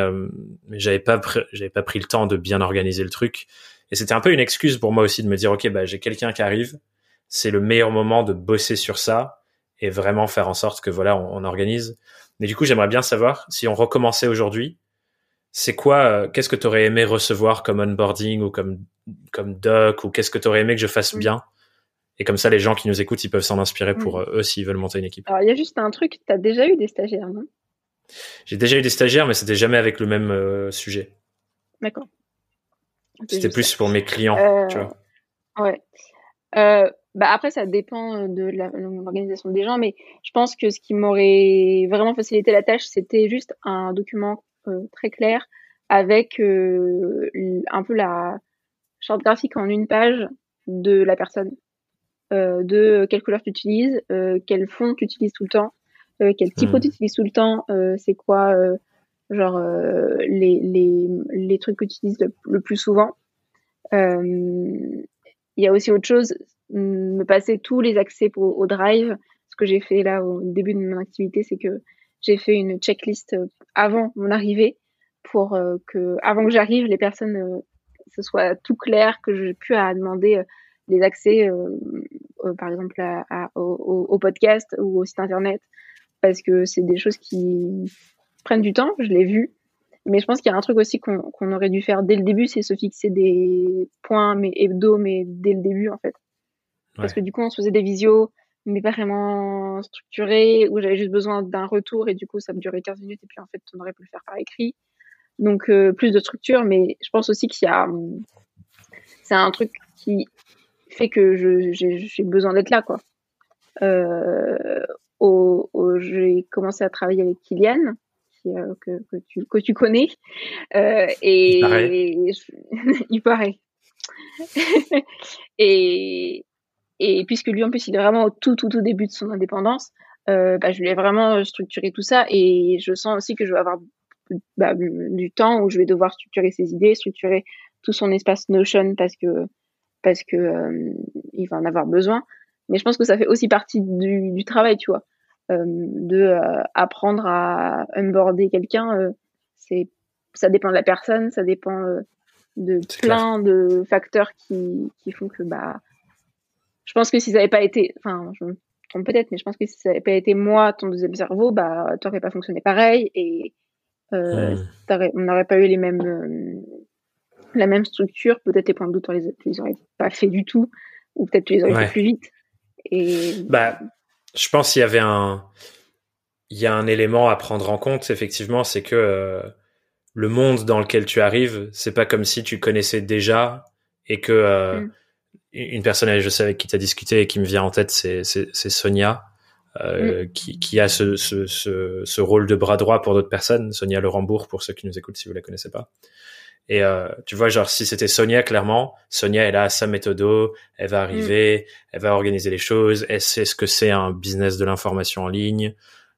mais j'avais pas j'avais pas pris le temps de bien organiser le truc. Et c'était un peu une excuse pour moi aussi de me dire, OK, bah, j'ai quelqu'un qui arrive. C'est le meilleur moment de bosser sur ça et vraiment faire en sorte que voilà, on, organise. Mais du coup, j'aimerais bien savoir si on recommençait aujourd'hui, c'est quoi, euh, qu'est-ce que tu aurais aimé recevoir comme onboarding ou comme, comme doc ou qu'est-ce que tu aurais aimé que je fasse mm. bien? Et comme ça, les gens qui nous écoutent, ils peuvent s'en inspirer pour mm. euh, eux s'ils veulent monter une équipe. Alors, il y a juste un truc, tu as déjà eu des stagiaires, non? J'ai déjà eu des stagiaires, mais c'était jamais avec le même euh, sujet. D'accord. C'était plus pour mes clients, euh, tu vois. Ouais. Euh, bah après, ça dépend de l'organisation des gens, mais je pense que ce qui m'aurait vraiment facilité la tâche, c'était juste un document euh, très clair avec euh, un peu la charte graphique en une page de la personne, euh, de quelle couleur tu utilises, quel fond tu utilises tout le temps, quel typo hmm. tu utilises tout le temps, c'est quoi genre euh, les, les, les trucs que tu utilises le, plus souvent. Euh, il y a aussi autre chose, me passer tous les accès pour, au Drive. Ce que j'ai fait là au début de mon activité, c'est que j'ai fait une checklist avant mon arrivée pour euh, que, avant que j'arrive, les personnes, ce soit tout clair, que je pu à demander les accès, par exemple, à, au, podcast ou au site internet, parce que c'est des choses qui, prennent du temps, je l'ai vu. Mais je pense qu'il y a un truc aussi qu'on aurait dû faire dès le début, c'est se fixer des points mais hebdo, mais dès le début en fait. Parce que du coup, on se faisait des visios, mais pas vraiment structurés, où j'avais juste besoin d'un retour et du coup, ça me durait 15 minutes et puis en fait, on aurait pu le faire par écrit. Donc, euh, plus de structure, mais je pense aussi qu'il y a. C'est un truc qui fait que j'ai besoin d'être là, quoi. Euh, j'ai commencé à travailler avec Kylian qui que, que tu que tu connais. Et il paraît, *laughs* *laughs* et et puisque lui en plus il est vraiment au tout tout tout début de son indépendance bah, je lui ai vraiment structuré tout ça. Et je sens aussi que je vais avoir bah, du temps où je vais devoir structurer ses idées, structurer tout son espace Notion parce que parce que euh, il va en avoir besoin. Mais je pense que ça fait aussi partie du, du travail, tu vois, euh, de euh, apprendre à onboarder quelqu'un. Euh, c'est ça dépend de la personne, ça dépend de plein de facteurs qui qui font que bah je pense que si ça n'avait pas été, enfin, je me trompe peut-être, mais je pense que si ça n'avait pas été moi, ton deuxième cerveau, bah, tu n'aurais pas fonctionné pareil et euh, on n'aurait pas eu les mêmes, euh, la même structure. Peut-être tes points de doute, on les, tu les aurais pas fait du tout, ou peut-être tu les aurais fait plus vite. Et bah, je pense qu'il y avait un, il y a un élément à prendre en compte. Effectivement, c'est que euh, le monde dans lequel tu arrives, c'est pas comme si tu connaissais déjà et que euh, hmm. une personne, je sais avec qui tu as discuté et qui me vient en tête, c'est Sonia. Euh, mm. qui, qui, a ce, ce, ce, ce, rôle de bras droit pour d'autres personnes. Sonia Lembourg, pour ceux qui nous écoutent, si vous la connaissez pas. Et euh, tu vois, genre, si c'était Sonia, clairement, Sonia, elle a sa méthode, elle va arriver, mm. elle va organiser les choses, elle sait ce que c'est un business de l'information en ligne,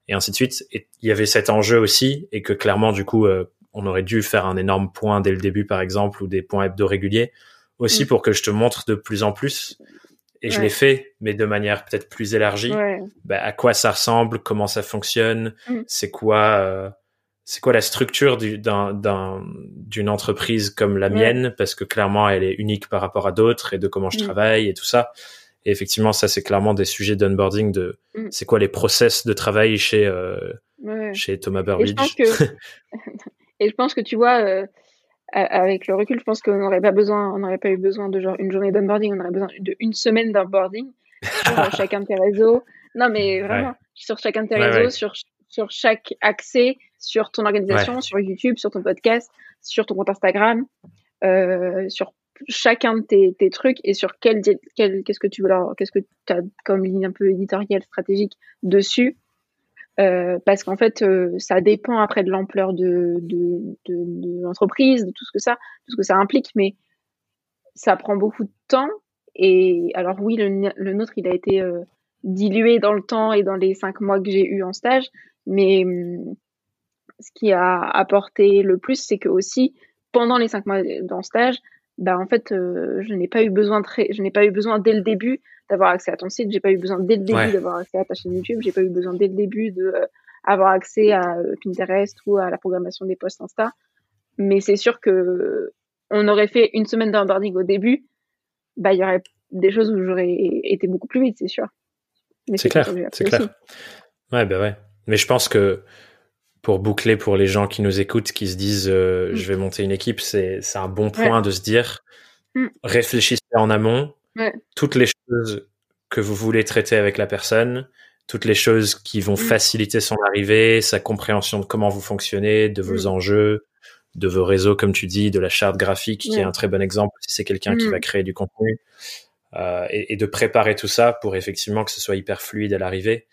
et ainsi de suite. Et il y avait cet enjeu aussi, et que clairement, du coup, euh, on aurait dû faire un énorme point dès le début, par exemple, ou des points hebdo réguliers, aussi mm. pour que je te montre de plus en plus et je l'ai fait, mais de manière peut-être plus élargie. Bah, à quoi ça ressemble, comment ça fonctionne, mm. c'est quoi, euh, c'est quoi la structure d'une entreprise comme la mienne, parce que clairement elle est unique par rapport à d'autres et de comment je mm. travaille et tout ça. Et effectivement, ça c'est clairement des sujets d'onboarding de, mm. c'est quoi les process de travail chez euh, chez Thomas Burbidge. Et je pense que, *laughs* et je pense que tu vois. Euh, avec le recul, je pense qu'on n'aurait pas besoin, on n'aurait pas eu besoin de genre une journée d'onboarding, on aurait besoin d'une semaine d'onboarding *laughs* sur chacun de tes réseaux. Non, mais vraiment, sur chacun de tes réseaux, sur sur chaque accès, sur ton organisation, sur YouTube, sur ton podcast, sur ton compte Instagram, euh, sur chacun de tes, tes, trucs et sur quel, quel qu'est-ce que tu veux leur, qu'est-ce que tu as comme ligne un peu éditoriale stratégique dessus euh, parce qu'en fait, euh, ça dépend après de l'ampleur de, de, de, l'entreprise, de tout ce que ça, tout ce que ça implique, mais ça prend beaucoup de temps. Et alors oui, le, le nôtre, il a été euh, dilué dans le temps et dans les cinq mois que j'ai eu en stage, mais hum, ce qui a apporté le plus, c'est que aussi pendant les cinq mois dans stage, bah en fait, je n'ai pas eu besoin très, je n'ai pas eu besoin dès le début d'avoir accès à ton site. J'ai pas eu besoin dès le début d'avoir accès à ta chaîne YouTube. J'ai pas eu besoin dès le début de euh, avoir accès à euh, Pinterest ou à la programmation des posts Insta. Mais c'est sûr que on aurait fait une semaine d'onboarding au début, bah il y aurait des choses où j'aurais été beaucoup plus vite, c'est sûr. C'est clair, c'est clair. Ouais, bah ouais. Mais je pense que pour boucler pour les gens qui nous écoutent, qui se disent euh, mm. je vais monter une équipe, c'est un bon point de se dire mm. réfléchissez en amont, toutes les choses que vous voulez traiter avec la personne, toutes les choses qui vont mm. faciliter son arrivée, sa compréhension de comment vous fonctionnez, de vos enjeux, de vos réseaux, comme tu dis, de la charte graphique, qui est un très bon exemple si c'est quelqu'un qui va créer du contenu, euh, et, et, de préparer tout ça pour effectivement que ce soit hyper fluide à l'arrivée.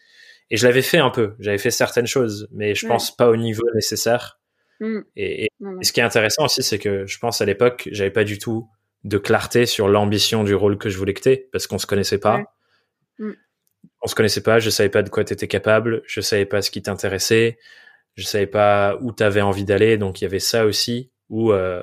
Et je l'avais fait un peu, j'avais fait certaines choses, mais je pense pas au niveau nécessaire. Et, et, ce qui est intéressant aussi, c'est que je pense à l'époque, j'avais pas du tout de clarté sur l'ambition du rôle que je voulais que t'aies, parce qu'on se connaissait pas. Mm. On se connaissait pas, je savais pas de quoi t'étais capable, je savais pas ce qui t'intéressait, je savais pas où t'avais envie d'aller, donc il y avait ça aussi, où euh,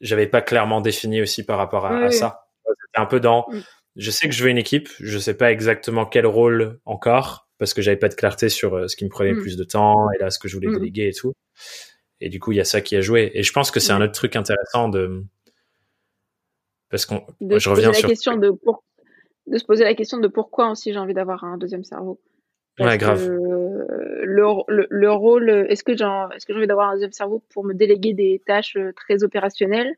j'avais pas clairement défini aussi par rapport à, ça. C'était un peu dans, mm. je sais que je veux une équipe, je sais pas exactement quel rôle encore, parce que j'avais pas de clarté sur euh, ce qui me prenait mm. plus de temps, et là ce que je voulais déléguer et tout. Et du coup, il y a ça qui a joué. Et je pense que c'est un autre truc intéressant de, parce qu'on, je reviens sur. La question de, pour... de se poser la question de pourquoi aussi j'ai envie d'avoir un deuxième cerveau. ouais, grave. le, le, rôle, est-ce que j'ai, est-ce que j'ai envie d'avoir un deuxième cerveau pour me déléguer des tâches euh, très opérationnelles,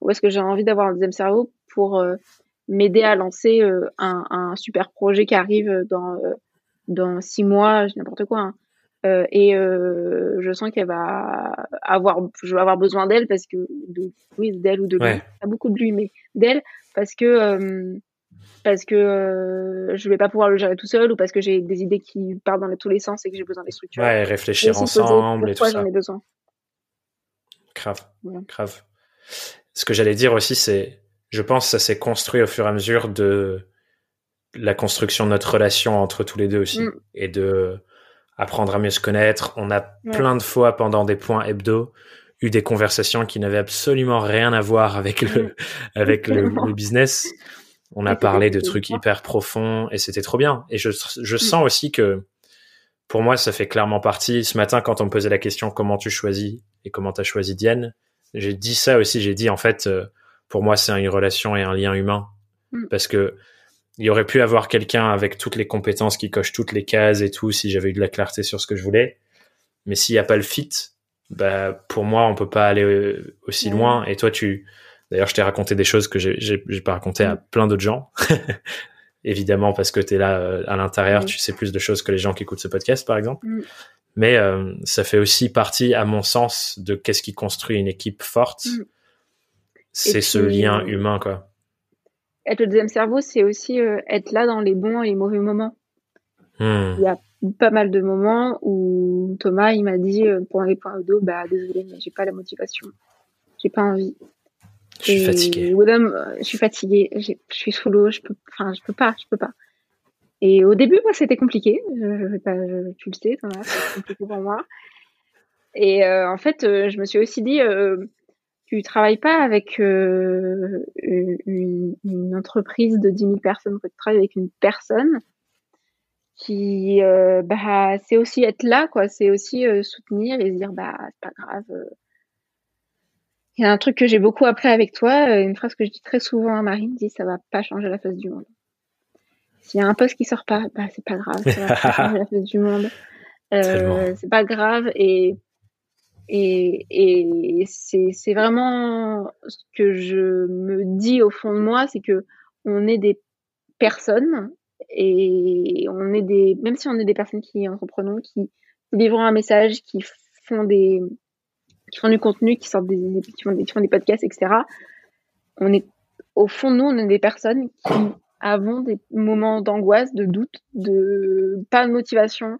ou est-ce que j'ai envie d'avoir un deuxième cerveau pour euh, m'aider à lancer euh, un, un, super projet qui arrive dans dans six mois, n'importe quoi. Hein. Euh, et euh, je sens qu'elle va avoir, je vais avoir besoin d'elle parce que, de, oui, d'elle ou de lui, pas beaucoup de lui, mais d'elle parce que euh, parce que euh, je vais pas pouvoir le gérer tout seul ou parce que j'ai des idées qui partent dans tous les sens et que j'ai besoin des structures. Ouais, réfléchir ensemble et tout ça. j'en ai besoin. Grave, grave. Ce que j'allais dire aussi, c'est, je pense, que ça s'est construit au fur et à mesure de la construction de notre relation entre tous les deux aussi mm. et de apprendre à mieux se connaître. On a plein de fois pendant des points hebdo eu des conversations qui n'avaient absolument rien à voir avec le, mm. *laughs* avec le, business. On a parlé de trucs hyper profonds et c'était trop bien. Et je, je mm. sens aussi que pour moi, ça fait clairement partie. Ce matin, quand on me posait la question comment tu choisis et comment tu as choisi Diane, j'ai dit ça aussi. J'ai dit en fait, euh, pour moi, c'est une relation et un lien humain. Parce que il y aurait pu avoir quelqu'un avec toutes les compétences qui coche toutes les cases et tout si j'avais eu de la clarté sur ce que je voulais. Mais s'il n'y a pas le fit, bah, pour moi, on peut pas aller euh, aussi loin. Et toi, tu, d'ailleurs, je t'ai raconté des choses que j'ai, pas raconté à mm. plein d'autres gens. *laughs* Évidemment, parce que tu es là euh, à l'intérieur, tu sais plus de choses que les gens qui écoutent ce podcast, par exemple. Mm. Mais euh, ça fait aussi partie, à mon sens, de qu'est-ce qui construit une équipe forte. Mm. C'est ce lien humain, quoi. Être le deuxième cerveau, c'est aussi être là dans les bons et les mauvais moments. Il y a pas mal de moments où Thomas il m'a dit euh, pour les points d'eau bah désolé mais j'ai pas la motivation. J'ai pas envie. Je suis fatiguée euh, je suis fatiguée. Je suis sous l'eau je peux enfin je peux pas je peux pas. Et au début moi c'était compliqué. Je, vais pas tu le sais Thomas c'était compliqué pour moi. Et euh, en fait je me suis aussi dit tu travailles pas avec une, une, entreprise de 10 000 personnes tu travailles avec une personne qui euh, bah c'est aussi être là quoi. C'est aussi euh, soutenir et se dire bah c'est pas grave euh. il y a un truc que j'ai beaucoup appris avec toi une phrase que je dis très souvent à Marine dit ça va pas changer la face du monde. S'il y a un poste qui sort pas bah c'est pas grave ça va pas *laughs* changer la face du monde. C'est pas grave et et, c'est, vraiment ce que je me dis au fond de moi, c'est que on est des personnes et on est des, même si on est des personnes qui entreprenons, qui, livrent un message, qui font des, qui font du contenu, qui sortent des, qui font des, podcasts, etc. On est, au fond, nous, on est des personnes qui avons des moments d'angoisse, de doute, de pas de motivation,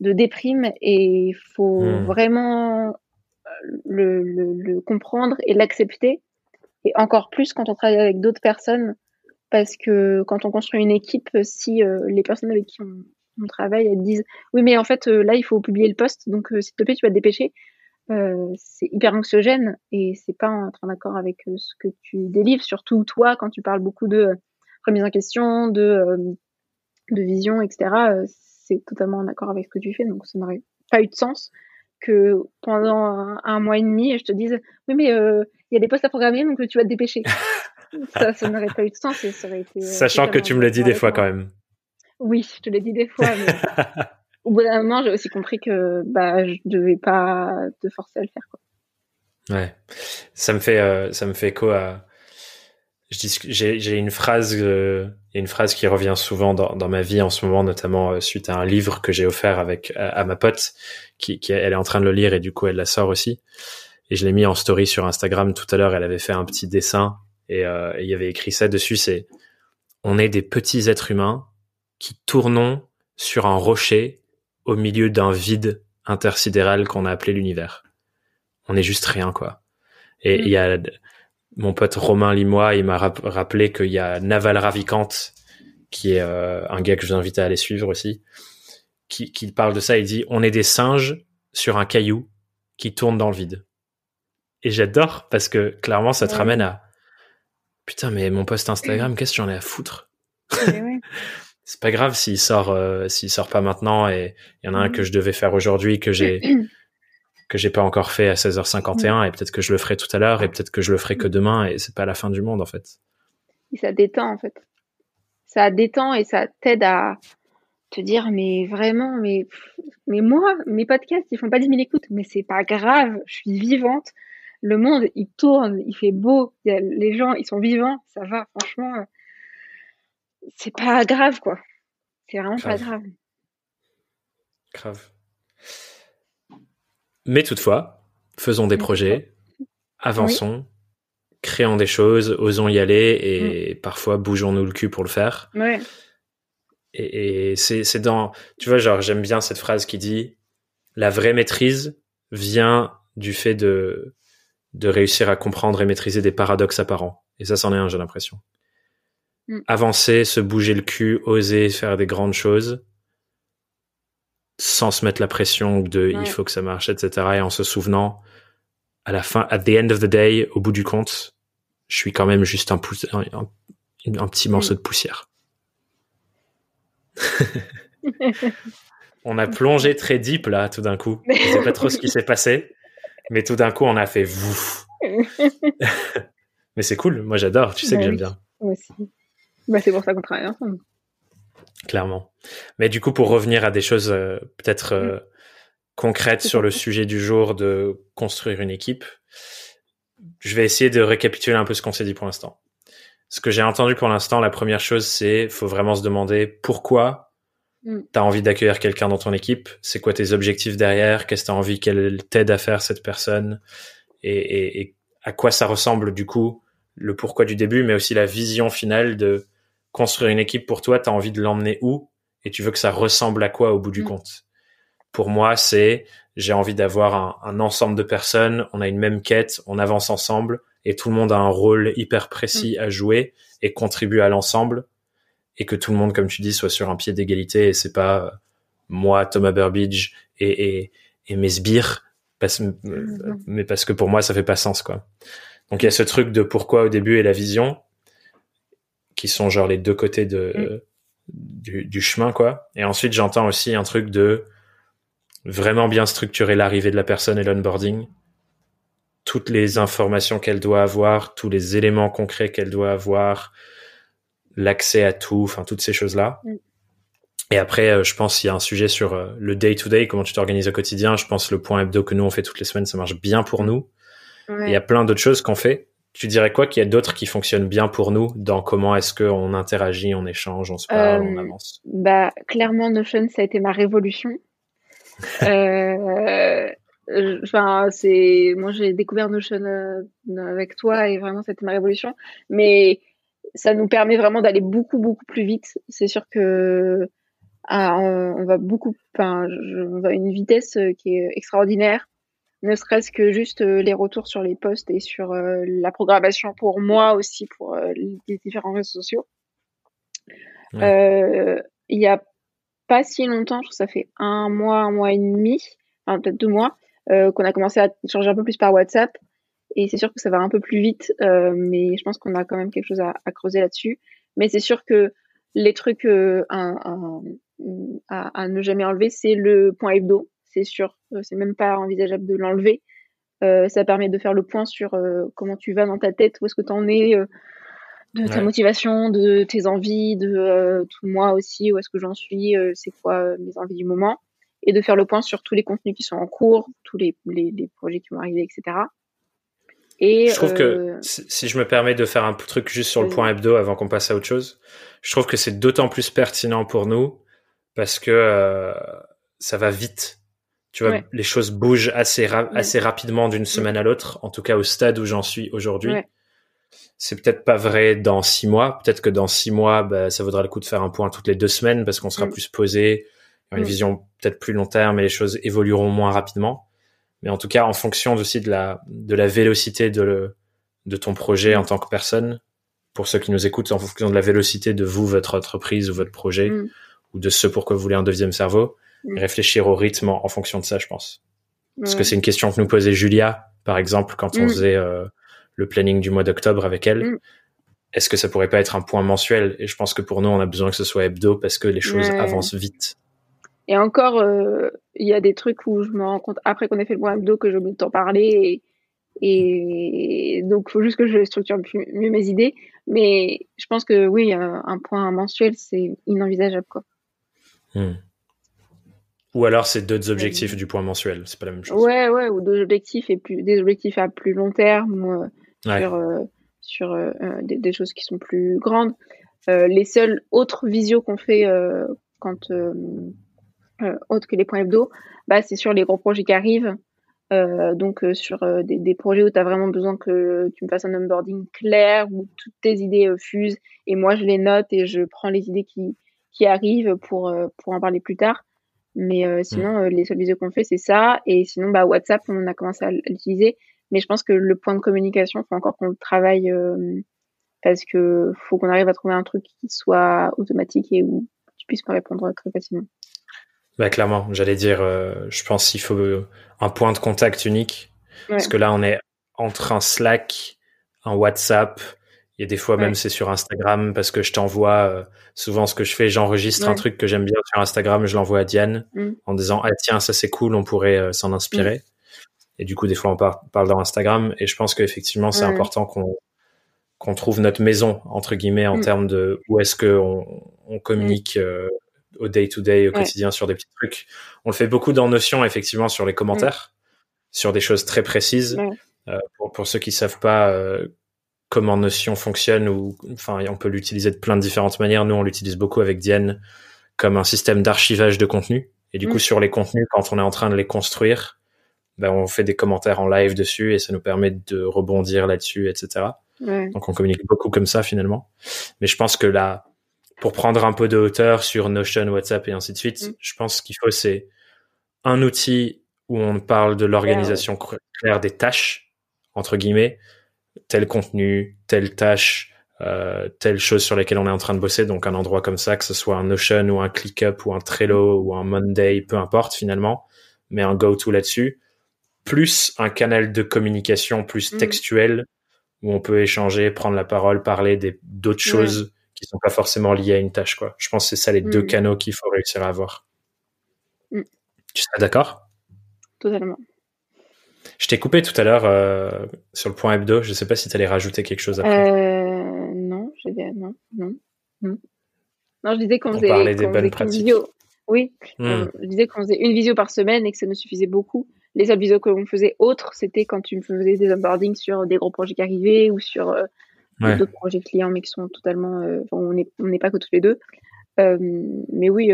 de déprime, et il faut hmm. vraiment euh, le, le, le comprendre et l'accepter. Et encore plus quand on travaille avec d'autres personnes parce que quand on construit une équipe, si euh, les personnes avec qui on, travaille, elles disent oui mais en fait euh, là il faut publier le poste, donc s'il te plaît tu vas te dépêcher, c'est hyper anxiogène et c'est pas en train d'accord avec ce que tu délivres, surtout toi quand tu parles beaucoup de remise en question, de, de vision, etc. c'est totalement en accord avec ce que tu fais, donc ça n'aurait pas eu de sens que pendant un, mois et demi, je te dise oui mais il y a des postes à programmer donc tu vas te dépêcher. *laughs* ça, ça n'aurait pas eu de sens. ça aurait été, euh, Sachant que tu me l'as dit des fois quand même. Oui, je te l'ai dit des fois. Mais *laughs* au bout d'un moment, j'ai aussi compris que bah, je devais pas te forcer à le faire. Quoi. Ouais, ça me fait, euh, ça me fait écho à. J'ai une phrase, euh, une phrase qui revient souvent dans, dans, ma vie en ce moment, notamment suite à un livre que j'ai offert avec à, ma pote, qui, qui, elle est en train de le lire et du coup elle la sort aussi. Et je l'ai mis en story sur Instagram tout à l'heure. Elle avait fait un petit dessin euh, et il y avait écrit ça dessus, c'est on est des petits êtres humains qui tournons sur un rocher au milieu d'un vide intersidéral qu'on a appelé l'univers. On est juste rien, quoi. Et il y a mon pote Romain Limois, il m'a rappelé qu'il y a Naval Ravikant, qui est euh, un gars que je vous invite à aller suivre aussi, qui, qui parle de ça. Il dit on est des singes sur un caillou qui tourne dans le vide. Et j'adore parce que clairement, ça te ramène à putain, mais mon post Instagram, *clears throat* qu'est-ce que j'en ai à foutre? *laughs* C'est pas grave s'il sort, euh, s'il sort pas maintenant et il y en a un que mm. je devais faire aujourd'hui que j'ai *clears throat* que j'ai pas encore fait à 16h51 mm. et peut-être que je le ferai tout à l'heure et peut-être que je le ferai que demain et c'est pas la fin du monde en fait. Et ça détend en fait. Ça détend et ça t'aide à te dire mais vraiment mais mais moi mes podcasts ils font pas 10 000 écoutes mais c'est pas grave je suis vivante le monde, il tourne, il fait beau, les gens, ils sont vivants, ça va, franchement, c'est pas grave, quoi. C'est vraiment pas grave. Grave. Mais toutefois, faisons des projets, avançons, créons des choses, osons y aller et mm. parfois bougeons-nous le cul pour le faire. Ouais. Et, et c'est dans, tu vois, genre j'aime bien cette phrase qui dit la vraie maîtrise vient du fait de de réussir à comprendre et maîtriser des paradoxes apparents. Et ça, c'en est un, j'ai l'impression. Mm. Avancer, se bouger le cul, oser faire des grandes choses, sans se mettre la pression de il faut que ça marche, etc. Et en se souvenant, à la fin, at the end of the day, au bout du compte, je suis quand même juste un, un, petit morceau de poussière. *laughs* on a plongé très deep là, tout d'un coup. Je sais pas trop ce qui s'est passé, mais tout d'un coup, on a fait vous. *laughs* mais c'est cool, moi j'adore, tu sais que bah j'aime bien. Moi aussi. Bah, c'est pour ça qu'on travaille ensemble. Clairement. Mais du coup, pour revenir à des choses euh, peut-être euh, mm. concrètes sur le *laughs* sujet du jour de construire une équipe, je vais essayer de récapituler un peu ce qu'on s'est dit pour l'instant. Ce que j'ai entendu pour l'instant, la première chose, c'est faut vraiment se demander pourquoi mm. tu as envie d'accueillir quelqu'un dans ton équipe, c'est quoi tes objectifs derrière, qu'est-ce que tu as envie qu'elle t'aide à faire cette personne, et, et à quoi ça ressemble du coup, le pourquoi du début, mais aussi la vision finale de construire une équipe pour toi, tu as envie de l'emmener où et tu veux que ça ressemble à quoi au bout du mm. compte? Pour moi, c'est j'ai envie d'avoir un, ensemble de personnes, on a une même quête, on avance ensemble et tout le monde a un rôle hyper précis mm. à jouer et contribue à l'ensemble et que tout le monde, comme tu dis, soit sur un pied d'égalité et c'est pas euh, moi, Thomas Burbidge et, et, et mes sbires, parce, mm. mais parce que pour moi, ça fait pas sens, quoi. Donc il y a ce truc de pourquoi au début et la vision qui sont genre les deux côtés de mm. du, chemin quoi. Et ensuite j'entends aussi un truc de vraiment bien structurer l'arrivée de la personne et l'onboarding, toutes les informations qu'elle doit avoir, tous les éléments concrets qu'elle doit avoir, l'accès à tout, enfin toutes ces choses là. Mm. Et après, euh, je pense qu'il y a un sujet sur euh, le day-to-day, comment tu t'organises au quotidien. Je pense le point hebdo que nous on fait toutes les semaines, ça marche bien pour nous. Il y a plein d'autres choses qu'on fait. Tu dirais quoi qu'il y a d'autres qui fonctionnent bien pour nous dans comment est-ce qu'on interagit, on échange, on se parle, on euh, avance? Bah clairement Notion ça a été ma révolution. *laughs* euh, enfin c'est moi j'ai découvert Notion euh, avec toi et vraiment c'était ma révolution. Mais ça nous permet vraiment d'aller beaucoup beaucoup plus vite. C'est sûr que ah, on, va beaucoup, enfin on va à une vitesse qui est extraordinaire ne serait-ce que juste euh, les retours sur les posts et sur euh, la programmation pour moi aussi pour euh, les différents réseaux sociaux. il y a pas si longtemps, je crois que ça fait un mois, un mois et demi, enfin peut-être deux mois, qu'on a commencé à changer un peu plus par WhatsApp. Et c'est sûr que ça va un peu plus vite, mais je pense qu'on a quand même quelque chose à, creuser là-dessus. Mais c'est sûr que les trucs à, à, ne jamais enlever, c'est le point hebdo c'est sûr. Euh, c'est même pas envisageable de l'enlever. Euh, ça permet de faire le point sur euh, comment tu vas dans ta tête, où est-ce que tu en es, de ta motivation, de tes envies, de tout moi aussi, où est-ce que j'en suis, c'est quoi mes envies du moment, et de faire le point sur tous les contenus qui sont en cours, tous les, les, projets qui vont arriver, etc. Et, je trouve que si je me permets de faire un truc juste sur le point hebdo avant qu'on passe à autre chose, je trouve que c'est d'autant plus pertinent pour nous parce que ça va vite. Tu vois, les choses bougent assez, assez rapidement d'une semaine à l'autre, en tout cas au stade où j'en suis aujourd'hui. C'est peut-être pas vrai dans six mois. Peut-être que dans six mois, bah, ça vaudra le coup de faire un point toutes les deux semaines parce qu'on sera mm. plus posé, une mm. vision peut-être plus long terme et les choses évolueront moins rapidement. Mais en tout cas, en fonction aussi de la, de la vélocité de, le, de ton projet mm. en tant que personne, pour ceux qui nous écoutent, en fonction de la vélocité de vous, votre entreprise ou votre projet, ou de ce pourquoi vous voulez un deuxième cerveau, Mm. réfléchir au rythme en, fonction de ça, je pense. Parce que c'est une question que nous posait Julia, par exemple, quand on mm. faisait euh, le planning du mois d'octobre avec elle. Mm. Est-ce que ça pourrait pas être un point mensuel? Et je pense que pour nous, on a besoin que ce soit hebdo parce que les choses avancent vite. Et encore, euh, il y a des trucs où je me rends compte après qu'on ait fait le point hebdo que j'ai oublié de t'en parler. Et, donc, il faut juste que je structure mieux mes idées. Mais je pense que oui, un point mensuel, c'est inenvisageable. Quoi. Hmm. Ou alors c'est d'autres objectifs du point mensuel, c'est pas la même chose. Ouais, ouais, ou d'autres objectifs et plus des objectifs à plus long terme euh, sur euh, sur euh, des, choses qui sont plus grandes. les seuls autres visios qu'on fait quand autres que les points hebdo, bah c'est sur les gros projets qui arrivent. Donc sur des, des, projets où tu as vraiment besoin que tu me fasses un onboarding clair, où toutes tes idées fusent, et moi je les note et je prends les idées qui, qui arrivent pour, pour en parler plus tard. Mais sinon, les seules vidéos qu'on fait, c'est ça. Et sinon, bah, WhatsApp, on a commencé à l'utiliser. Mais je pense que le point de communication, il faut encore qu'on le travaille parce que faut qu'on arrive à trouver un truc qui soit automatique et où tu puisses me répondre très facilement. Bah, clairement, j'allais dire, euh, je pense qu'il faut un point de contact unique. Parce que là, on est entre un Slack, un WhatsApp, et des fois même c'est sur Instagram parce que je t'envoie euh, souvent ce que je fais, j'enregistre un truc que j'aime bien sur Instagram, je l'envoie à Diane mm. en disant ah tiens ça c'est cool, on pourrait euh, s'en inspirer. Mm. Et du coup des fois on parle dans Instagram et je pense qu'effectivement c'est important qu'on qu'on trouve notre maison entre guillemets en mm. termes de où est-ce que on, communique au day-to-day, au quotidien sur des petits trucs. On le fait beaucoup dans Notion, effectivement, sur les commentaires, sur des choses très précises. Euh, pour, pour, ceux qui savent pas euh, comment Notion fonctionne, ou enfin, on peut l'utiliser de plein de différentes manières. Nous, on l'utilise beaucoup avec Diane comme un système d'archivage de contenu. Et du coup, sur les contenus, quand on est en train de les construire, ben, on fait des commentaires en live dessus et ça nous permet de rebondir là-dessus, etc. Donc, on communique beaucoup comme ça finalement. Mais je pense que là, pour prendre un peu de hauteur sur Notion, WhatsApp et ainsi de suite, mm. je pense qu'il faut c'est un outil où on parle de l'organisation claire des tâches entre guillemets, tel contenu, telle tâche, euh, telle chose sur laquelle on est en train de bosser, donc un endroit comme ça, que ce soit un Notion ou un ClickUp ou un Trello ou un Monday, peu importe finalement, mais un go-to là-dessus, plus un canal de communication plus mm. textuel où on peut échanger, prendre la parole, parler d'autres choses qui sont pas forcément liés à une tâche, quoi. Je pense que c'est ça les deux mm. canaux qu'il faut réussir à avoir. Mm. Tu serais d'accord? Totalement. Je t'ai coupé tout à l'heure euh, sur le point hebdo. Je sais pas si tu allais rajouter quelque chose après. Euh, non, je disais non, non, non. Non, je disais qu'on faisait, parlait des bonnes pratiques. Vidéo. Oui, mm. euh, je disais qu'on faisait une visio par semaine et que ça nous suffisait beaucoup. Les autres visios que l'on faisait autres, c'était quand tu me faisais des onboardings sur des gros projets qui arrivaient ou sur d'autres projets clients, mais qui sont totalement. On n'est on pas que tous les deux. Mais oui,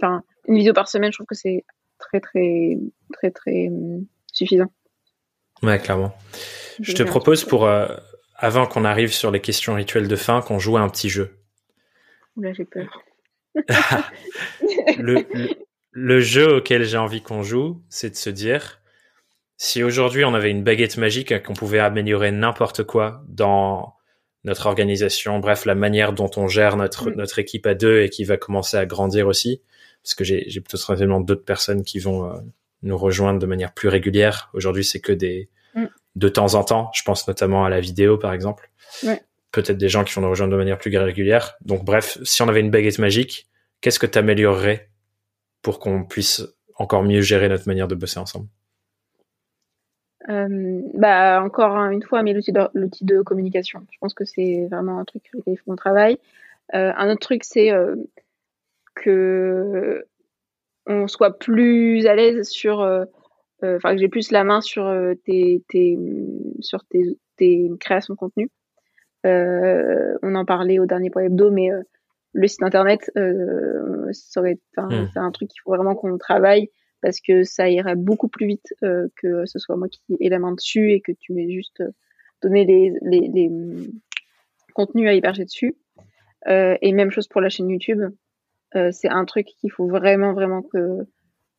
enfin, une vidéo par semaine, je trouve que c'est très, très, très, très suffisant. Ouais, clairement. Je te propose pour, avant qu'on arrive sur les questions rituelles de fin, qu'on joue à un petit jeu. Là, j'ai peur. *laughs* le, le, jeu auquel j'ai envie qu'on joue, c'est de se dire, si aujourd'hui on avait une baguette magique qu'on pouvait améliorer n'importe quoi dans notre organisation, bref, la manière dont on gère notre, notre équipe à deux et qui va commencer à grandir aussi, parce que j'ai, j'ai potentiellement d'autres personnes qui vont euh, nous rejoindre de manière plus régulière. Aujourd'hui, c'est que des mm. de temps en temps. Je pense notamment à la vidéo, par exemple. Peut-être des gens qui vont nous rejoindre de manière plus régulière. Donc, bref, si on avait une baguette magique, qu'est-ce que tu améliorerais pour qu'on puisse encore mieux gérer notre manière de bosser ensemble? Euh, bah encore une fois, mais l'outil de, l'outil de communication. Je pense que c'est vraiment un truc sur lequel il faut qu'on travaille. Euh, un autre truc, c'est que on soit plus à l'aise sur, euh, euh, enfin que j'ai plus la main sur tes, tes sur tes, tes créations de contenu. on en parlait au dernier point hebdo, mais le site internet, euh, serait, hmm. c'est un truc qu'il faut vraiment qu'on travaille parce que ça irait beaucoup plus vite euh, que ce soit moi qui ai la main dessus et que tu m'aies juste euh, donné les, les, les contenus à héberger dessus. Euh, et même chose pour la chaîne YouTube. Euh, c'est un truc qu'il faut vraiment, vraiment que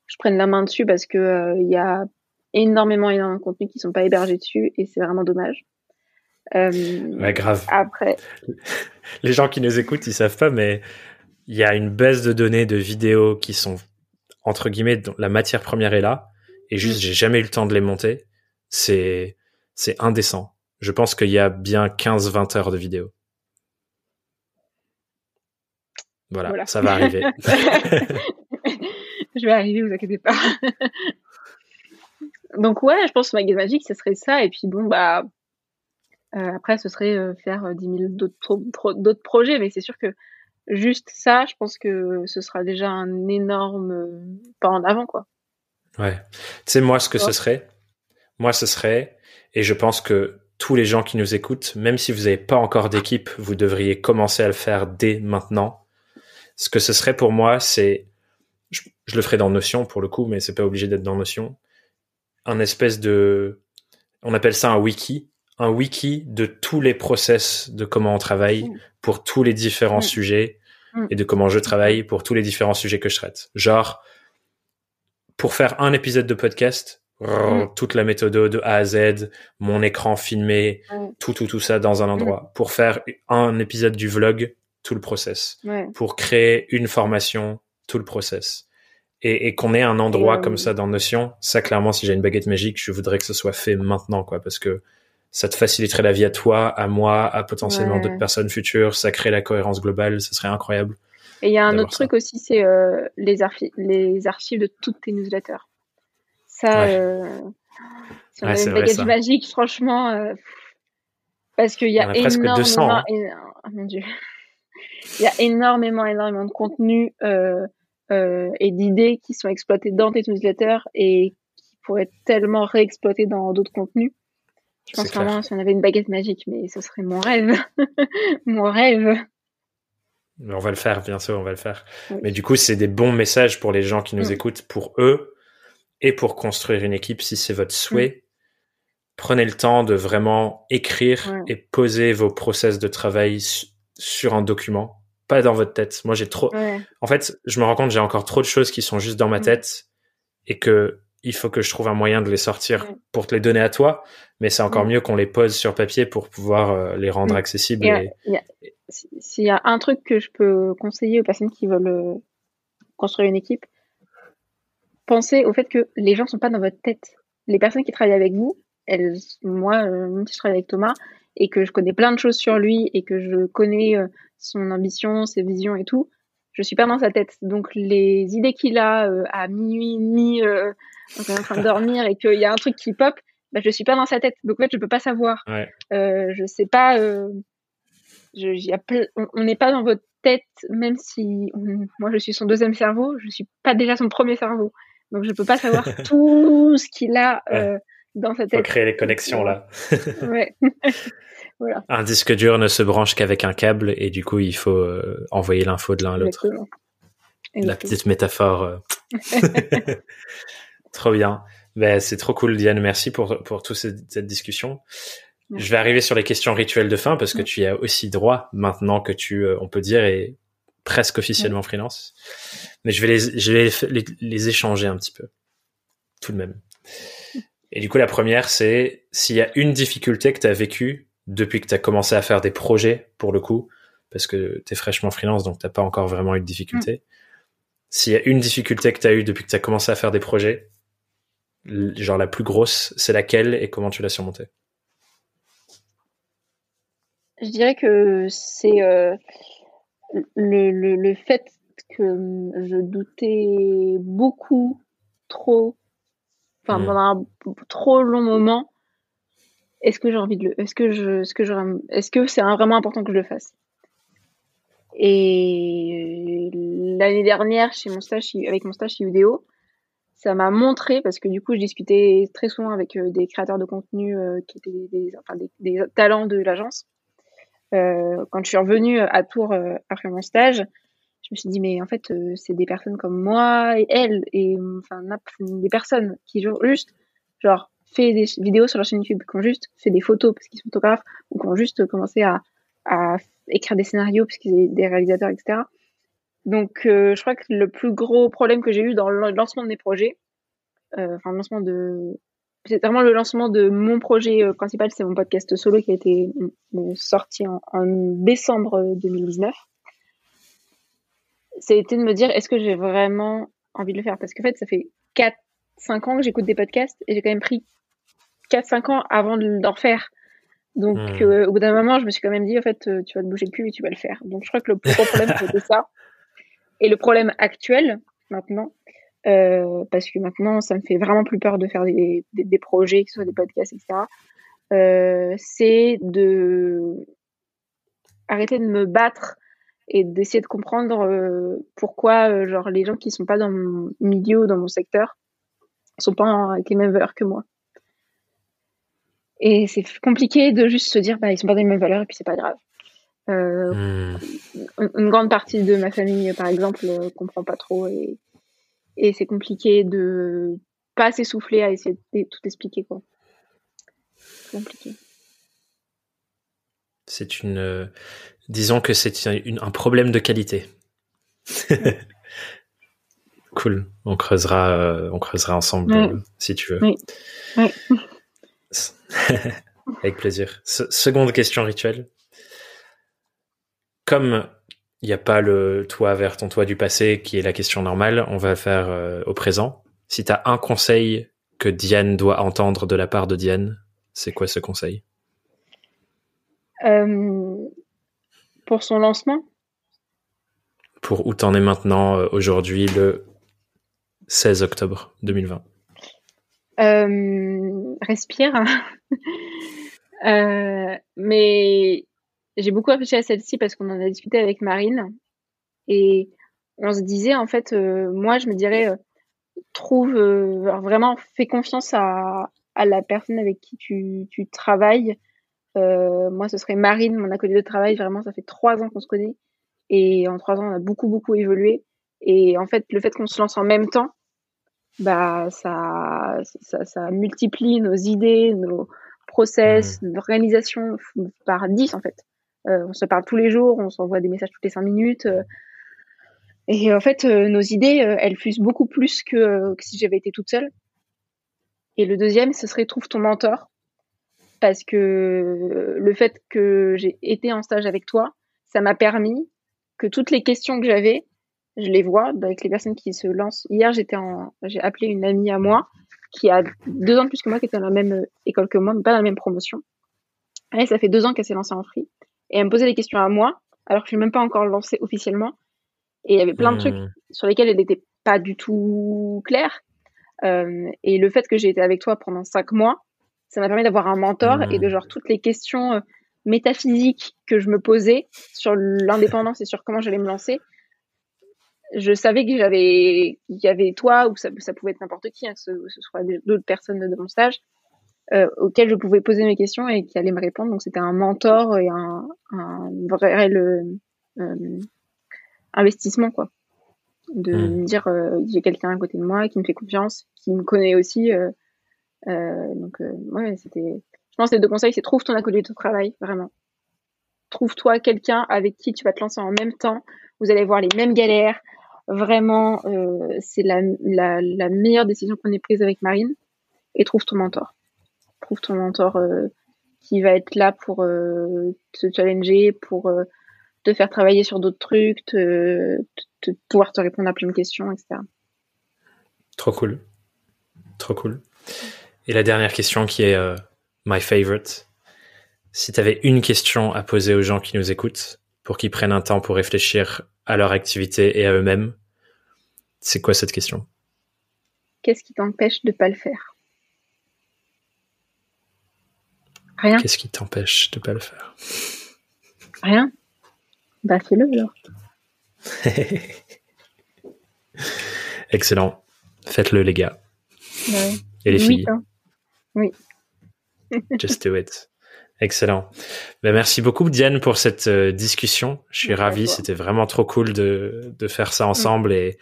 je prenne la main dessus parce que euh, il y a énormément, énormément de contenus qui sont pas hébergés dessus et c'est vraiment dommage. Euh, ouais, grave. Après. *laughs* Les gens qui nous écoutent, ils savent pas, mais il y a une baisse de données de vidéos qui sont entre guillemets, la matière première est là, et juste, j'ai jamais eu le temps de les monter. C'est, c'est indécent. Je pense qu'il y a bien 15-20 heures de vidéo. Voilà, ça va arriver. *laughs* *laughs* je vais arriver, vous inquiétez pas. Donc ouais, je pense que Magasin Magique, ce serait ça. Et puis bon, bah euh, après, ce serait euh, faire 10 000 d'autres projets. Mais c'est sûr que juste ça, je pense que ce sera déjà un énorme euh, pas en avant, quoi. Ouais. Tu sais, moi, ce que ce serait, moi, ce serait, et je pense que tous les gens qui nous écoutent, même si vous n'avez pas encore d'équipe, vous devriez commencer à le faire dès maintenant. Ce que ce serait pour moi, c'est, je, le ferai dans Notion pour le coup, mais c'est pas obligé d'être dans Notion. un espèce de, on appelle ça un wiki, un wiki de tous les process de comment on travaille pour tous les différents mm. sujets mm. et de comment je travaille pour tous les différents sujets que je traite. Genre, pour faire un épisode de podcast, toute la méthode de A à Z, mon écran filmé, tout, tout, tout ça dans un endroit. Pour faire un épisode du vlog, tout le process. Pour créer une formation, tout le process et, et qu'on ait un endroit comme ça dans Notion, ça clairement, si j'ai une baguette magique, je voudrais que ce soit fait maintenant, quoi, parce que ça te faciliterait la vie à toi, à moi, à potentiellement d'autres personnes futures, ça crée la cohérence globale, ça serait incroyable. Et il y a un autre truc aussi, c'est euh, les, archives, les archives de toutes tes newsletters. Ça, euh, si on avait une baguette magique, franchement, euh, parce qu'il y a, énormément, 200, hein. oh mon Dieu, il y a énormément, énormément de contenu. Euh, euh, et d'idées qui sont exploitées dans tes newsletters et qui pourraient être tellement réexploitées dans d'autres contenus. Je pense vraiment si on avait une baguette magique, mais ce serait mon rêve. *laughs* mon rêve. on va le faire, bien sûr, on va le faire. Mais du coup, c'est des bons messages pour les gens qui nous mm. écoutent, pour eux, et pour construire une équipe, si c'est votre souhait. Mm. Prenez le temps de vraiment écrire et poser vos process de travail sur un document pas dans votre tête. Moi, j'ai trop. En fait, je me rends compte, j'ai encore trop de choses qui sont juste dans ma mm. tête et que il faut que je trouve un moyen de les sortir pour te les donner à toi. Mais c'est encore mm. mieux qu'on les pose sur papier pour pouvoir euh, les rendre mm. accessibles. S'il y a un truc que je peux conseiller aux personnes qui veulent euh, construire une équipe, pensez au fait que les gens sont pas dans votre tête. Les personnes qui travaillent avec vous, elles, moi, euh, je travaille avec Thomas et que je connais plein de choses sur lui et que je connais son ambition, ses visions et tout, je suis pas dans sa tête. Donc les idées qu'il a euh, à minuit, mi, euh, en train de dormir et qu'il y a un truc qui pop, bah, je suis pas dans sa tête. Donc en fait, je peux pas savoir. Ouais. Euh, je sais pas. Euh, je, y a on n'est pas dans votre tête, même si moi je suis son deuxième cerveau, je suis pas déjà son premier cerveau. Donc je peux pas savoir *laughs* tout ce qu'il a euh, dans sa tête. Faut créer les connexions là. ouais. *laughs* *laughs* Un disque dur ne se branche qu'avec un câble et du coup il faut euh, envoyer l'info de l'un à l'autre. La petite métaphore. Euh. *laughs* trop bien. Ben, c'est trop cool Diane, merci pour, pour toute cette, discussion. Je vais arriver sur les questions rituelles de fin parce que tu y as aussi droit maintenant que tu, euh, on peut dire, est presque officiellement freelance. Mais je vais les, je vais les, les échanger un petit peu. Tout de même. Et du coup, la première, c'est s'il y a une difficulté que tu as vécue depuis que tu as commencé à faire des projets, pour le coup, parce que tu es fraîchement freelance, donc t'as pas encore vraiment eu de difficulté. Mm. S'il y a une difficulté que tu as eu depuis que tu as commencé à faire des projets, genre la plus grosse, c'est laquelle et comment tu l'as surmontée? Je dirais que c'est euh, le, le, le, fait que je doutais beaucoup, trop, enfin pendant un trop long moment est-ce que j'ai envie de le, est-ce que je, est-ce que je, est-ce que c'est vraiment important que je le fasse? Et l'année dernière, chez mon stage, avec mon stage chez Udeo, ça m'a montré parce que du coup, je discutais très souvent avec euh, des créateurs de contenu euh, qui étaient des, enfin, des, talents de l'agence. Euh, quand je suis revenue à Tours après mon stage, je me suis dit mais en fait c'est des personnes comme moi et elle et enfin des personnes qui juste genre fait des vidéos sur leur chaîne YouTube, qui ont juste fait des photos parce qu'ils sont photographes, ou qui ont juste commencé à, à écrire des scénarios parce qu'ils sont des réalisateurs, etc. Donc, euh, je crois que le plus gros problème que j'ai eu dans le lancement de mes projets, euh, enfin, le lancement de, c'est vraiment le lancement de mon projet euh, principal, c'est mon podcast solo qui a été sorti en, en décembre 2019. C'était de me dire, est-ce que j'ai vraiment envie de le faire? Parce qu'en fait, ça fait 4, 5 ans que j'écoute des podcasts et j'ai quand même pris 4-5 ans avant d'en refaire. Donc, hmm. euh, au bout d'un moment, je me suis quand même dit, en fait, euh, tu vas te bouger le cul et tu vas le faire. Donc, je crois que le gros problème, *laughs* c'était ça. Et le problème actuel, maintenant, euh, parce que maintenant, ça me fait vraiment plus peur de faire des, des, projets, que ce soit des podcasts, etc., c'est de arrêter de me battre et d'essayer de comprendre pourquoi, genre, les gens qui sont pas dans mon milieu ou dans mon secteur sont pas avec les mêmes valeurs que moi. Et c'est compliqué de juste se dire, bah, ils sont pas dans les mêmes valeurs et puis c'est pas grave. Euh, hmm. Une grande partie de ma famille, par exemple, euh, comprend pas trop et, et c'est compliqué de pas assez soufflé à essayer de tout expliquer quoi. C'est compliqué. C'est une, euh, disons que c'est un problème de qualité. *laughs* cool. On creusera, euh, on creusera ensemble euh, si tu veux. Oui. *laughs* Avec plaisir. seconde question rituelle. Comme il n'y a pas le toi vers ton toi du passé qui est la question normale, on va faire euh, au présent. Si tu as un conseil que Diane doit entendre de la part de Diane, c'est quoi ce conseil? Pour son lancement? Pour où t'en es maintenant, aujourd'hui, le 16 octobre 2020 euh, Respire. *laughs* euh, mais j'ai beaucoup réfléchi à celle-ci parce qu'on en a discuté avec Marine et on se disait en fait, euh, moi je me dirais, euh, trouve vraiment, fais confiance à, à, la personne avec qui tu, tu travailles. Moi ce serait Marine, mon acolyte de travail. Vraiment, ça fait trois ans qu'on se connaît et en trois ans on a beaucoup beaucoup évolué. Et en fait, le fait qu'on se lance en même temps, bah ça, ça, ça multiplie nos idées, nos process, mmh. nos réalisations par 10 en fait. Euh, on se parle tous les jours, on s'envoie des messages toutes les 5 minutes. Euh, et en fait, euh, nos idées, euh, elles fusent beaucoup plus que, que si j'avais été toute seule. Et le deuxième, ce serait trouve ton mentor. Parce que le fait que j'ai été en stage avec toi, ça m'a permis que toutes les questions que j'avais, je les vois avec les personnes qui se lancent. Hier, j'étais en, j'ai appelé une amie à moi qui a deux ans de plus que moi, qui était dans la même euh, école que moi, mais pas dans la même promotion. Elle, ça fait deux ans qu'elle s'est lancée en free. Et elle me posait des questions à moi, alors que je suis même pas encore lancée officiellement. Et il y avait plein de trucs mmh. sur lesquels elle n'était pas du tout claire. Euh, et le fait que j'ai été avec toi pendant cinq mois, ça m'a permis d'avoir un mentor et de mmh. genre toutes les questions euh, métaphysiques que je me posais sur l'indépendance et sur comment j'allais me lancer, je savais que j'avais, il y avait toi ou ça, ça pouvait être n'importe qui, hein, que ce, soit d'autres personnes de mon stage, euh, auxquelles je pouvais poser mes questions et qui allaient me répondre. Donc c'était un mentor et un, un vrai euh, investissement quoi, de mmh. me dire j'ai quelqu'un à côté de moi qui me fait confiance, qui me connaît aussi. Euh, donc euh, ouais, c'était. Je pense que les deux conseils, c'est trouve ton acolyte de travail vraiment. Trouve-toi quelqu'un avec qui tu vas te lancer en même temps. Vous allez voir les mêmes galères, Vraiment, euh, c'est la, meilleure décision qu'on ait prise avec Marine. Et trouve ton mentor. Trouve ton mentor qui va être là pour te challenger, pour te faire travailler sur d'autres trucs, te, te, pouvoir te répondre à plein de questions, etc. Trop cool. Trop cool. Et la dernière question qui est euh, my favorite. Si tu avais une question à poser aux gens qui nous écoutent pour qu'ils prennent un temps pour réfléchir à leur activité et à eux-mêmes, c'est quoi cette question? Qu'est-ce qui t'empêche de ne pas le faire? Rien. Qu'est-ce qui t'empêche de ne pas le faire? Rien. Bah fais-le alors. *laughs* Excellent. Faites-le les gars. Et les filles. Oui. *laughs* Just do it. Excellent. Ben, merci beaucoup Diane pour cette euh, discussion. Je suis ravi. C'était vraiment trop cool de, de faire ça ensemble et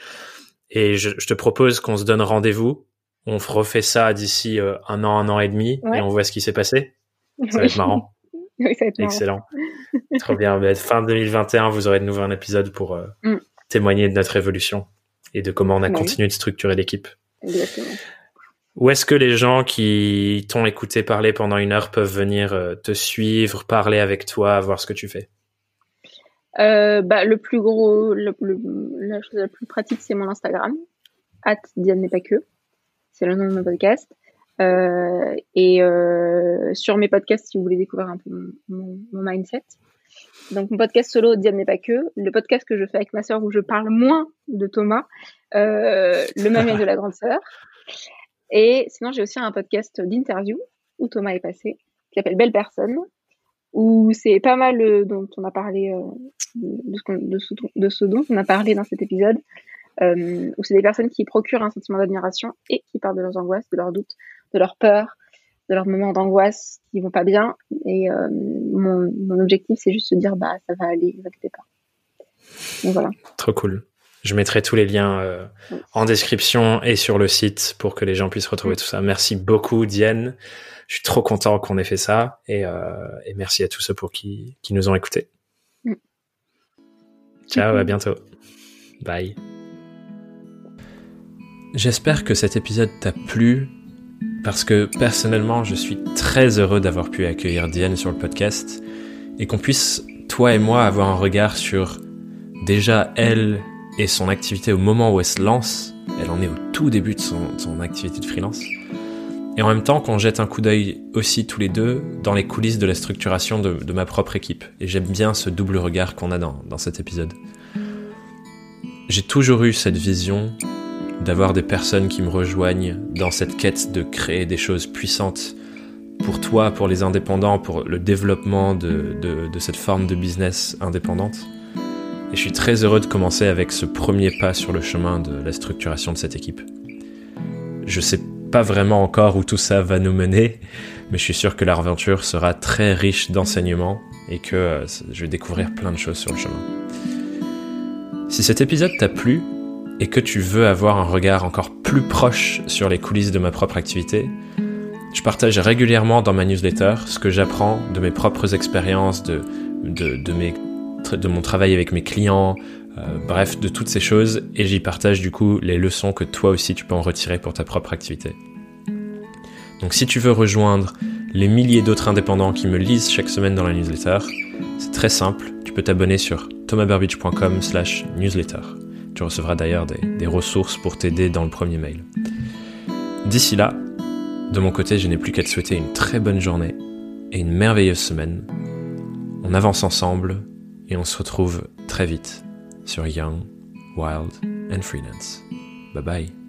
et je, je te propose qu'on se donne rendez-vous. On refait ça d'ici euh, un an, un an et demi, et on voit ce qui s'est passé. Ça va être marrant. *laughs* oui, ça va être Excellent. Trop bien. Ben, fin 2021, vous aurez de nouveau un épisode pour euh, mm. témoigner de notre évolution et de comment on a continué de structurer l'équipe. Exactement. Où est-ce que les gens qui t'ont écouté parler pendant une heure peuvent venir euh, te suivre, parler avec toi, voir ce que tu fais? Euh, bah, le plus gros, la chose la plus pratique, c'est mon Instagram, at Diane n'est pas que. C'est le nom de mon podcast. Euh, et sur mes podcasts, si vous voulez découvrir un peu mon, mindset. Donc mon podcast solo, Diane n'est pas que. Le podcast que je fais avec ma sœur où je parle moins de Thomas, le même de la grande sœur. Et sinon, j'ai aussi un podcast d'interview où Thomas est passé, qui s'appelle Belle Personne, où c'est pas mal euh, dont on a parlé euh, de, ce, ce, dont on a parlé dans cet épisode, euh, où c'est des personnes qui procurent un sentiment d'admiration et qui parlent de leurs angoisses, de leurs doutes, de leurs peurs, de leurs moments d'angoisse qui vont pas bien. Et mon, mon, objectif, c'est juste de dire bah ça va aller, ne vous inquiétez pas. Donc voilà. Trop cool. Je mettrai tous les liens euh, en description et sur le site pour que les gens puissent retrouver tout ça. Merci beaucoup, Diane. Je suis trop content qu'on ait fait ça et, euh, et, merci à tous ceux pour qui, qui nous ont écoutés. Mm. Ciao, à bientôt. Bye. J'espère que cet épisode t'a plu parce que personnellement, je suis très heureux d'avoir pu accueillir Diane sur le podcast et qu'on puisse, toi et moi, avoir un regard sur déjà elle et son activité au moment où elle se lance. Elle en est au tout début de son, activité de freelance. Et en même temps qu'on jette un coup d'œil aussi tous les deux dans les coulisses de la structuration de, ma propre équipe. Et j'aime bien ce double regard qu'on a dans, dans cet épisode. J'ai toujours eu cette vision d'avoir des personnes qui me rejoignent dans cette quête de créer des choses puissantes pour toi, pour les indépendants, pour le développement de, de, cette forme de business indépendante. Et je suis très heureux de commencer avec ce premier pas sur le chemin de la structuration de cette équipe. Je sais pas vraiment encore où tout ça va nous mener, mais je suis sûr que l'aventure sera très riche d'enseignements et que euh, je vais découvrir plein de choses sur le chemin. Si cet épisode t'a plu, et que tu veux avoir un regard encore plus proche sur les coulisses de ma propre activité, je partage régulièrement dans ma newsletter ce que j'apprends de mes propres expériences, de, de, de, mes, de mon travail avec mes clients, euh, bref, de toutes ces choses, et j'y partage du coup les leçons que toi aussi tu peux en retirer pour ta propre activité. Donc si tu veux rejoindre les milliers d'autres indépendants qui me lisent chaque semaine dans la newsletter, c'est très simple, tu peux t'abonner sur thomasburbidge.com slash newsletter. Tu recevras d'ailleurs des, ressources pour t'aider dans le premier mail. D'ici là, de mon côté, je n'ai plus qu'à te souhaiter une très bonne journée et une merveilleuse semaine. On avance ensemble et on se retrouve très vite sur Young, Wild and Freelance. Bye bye.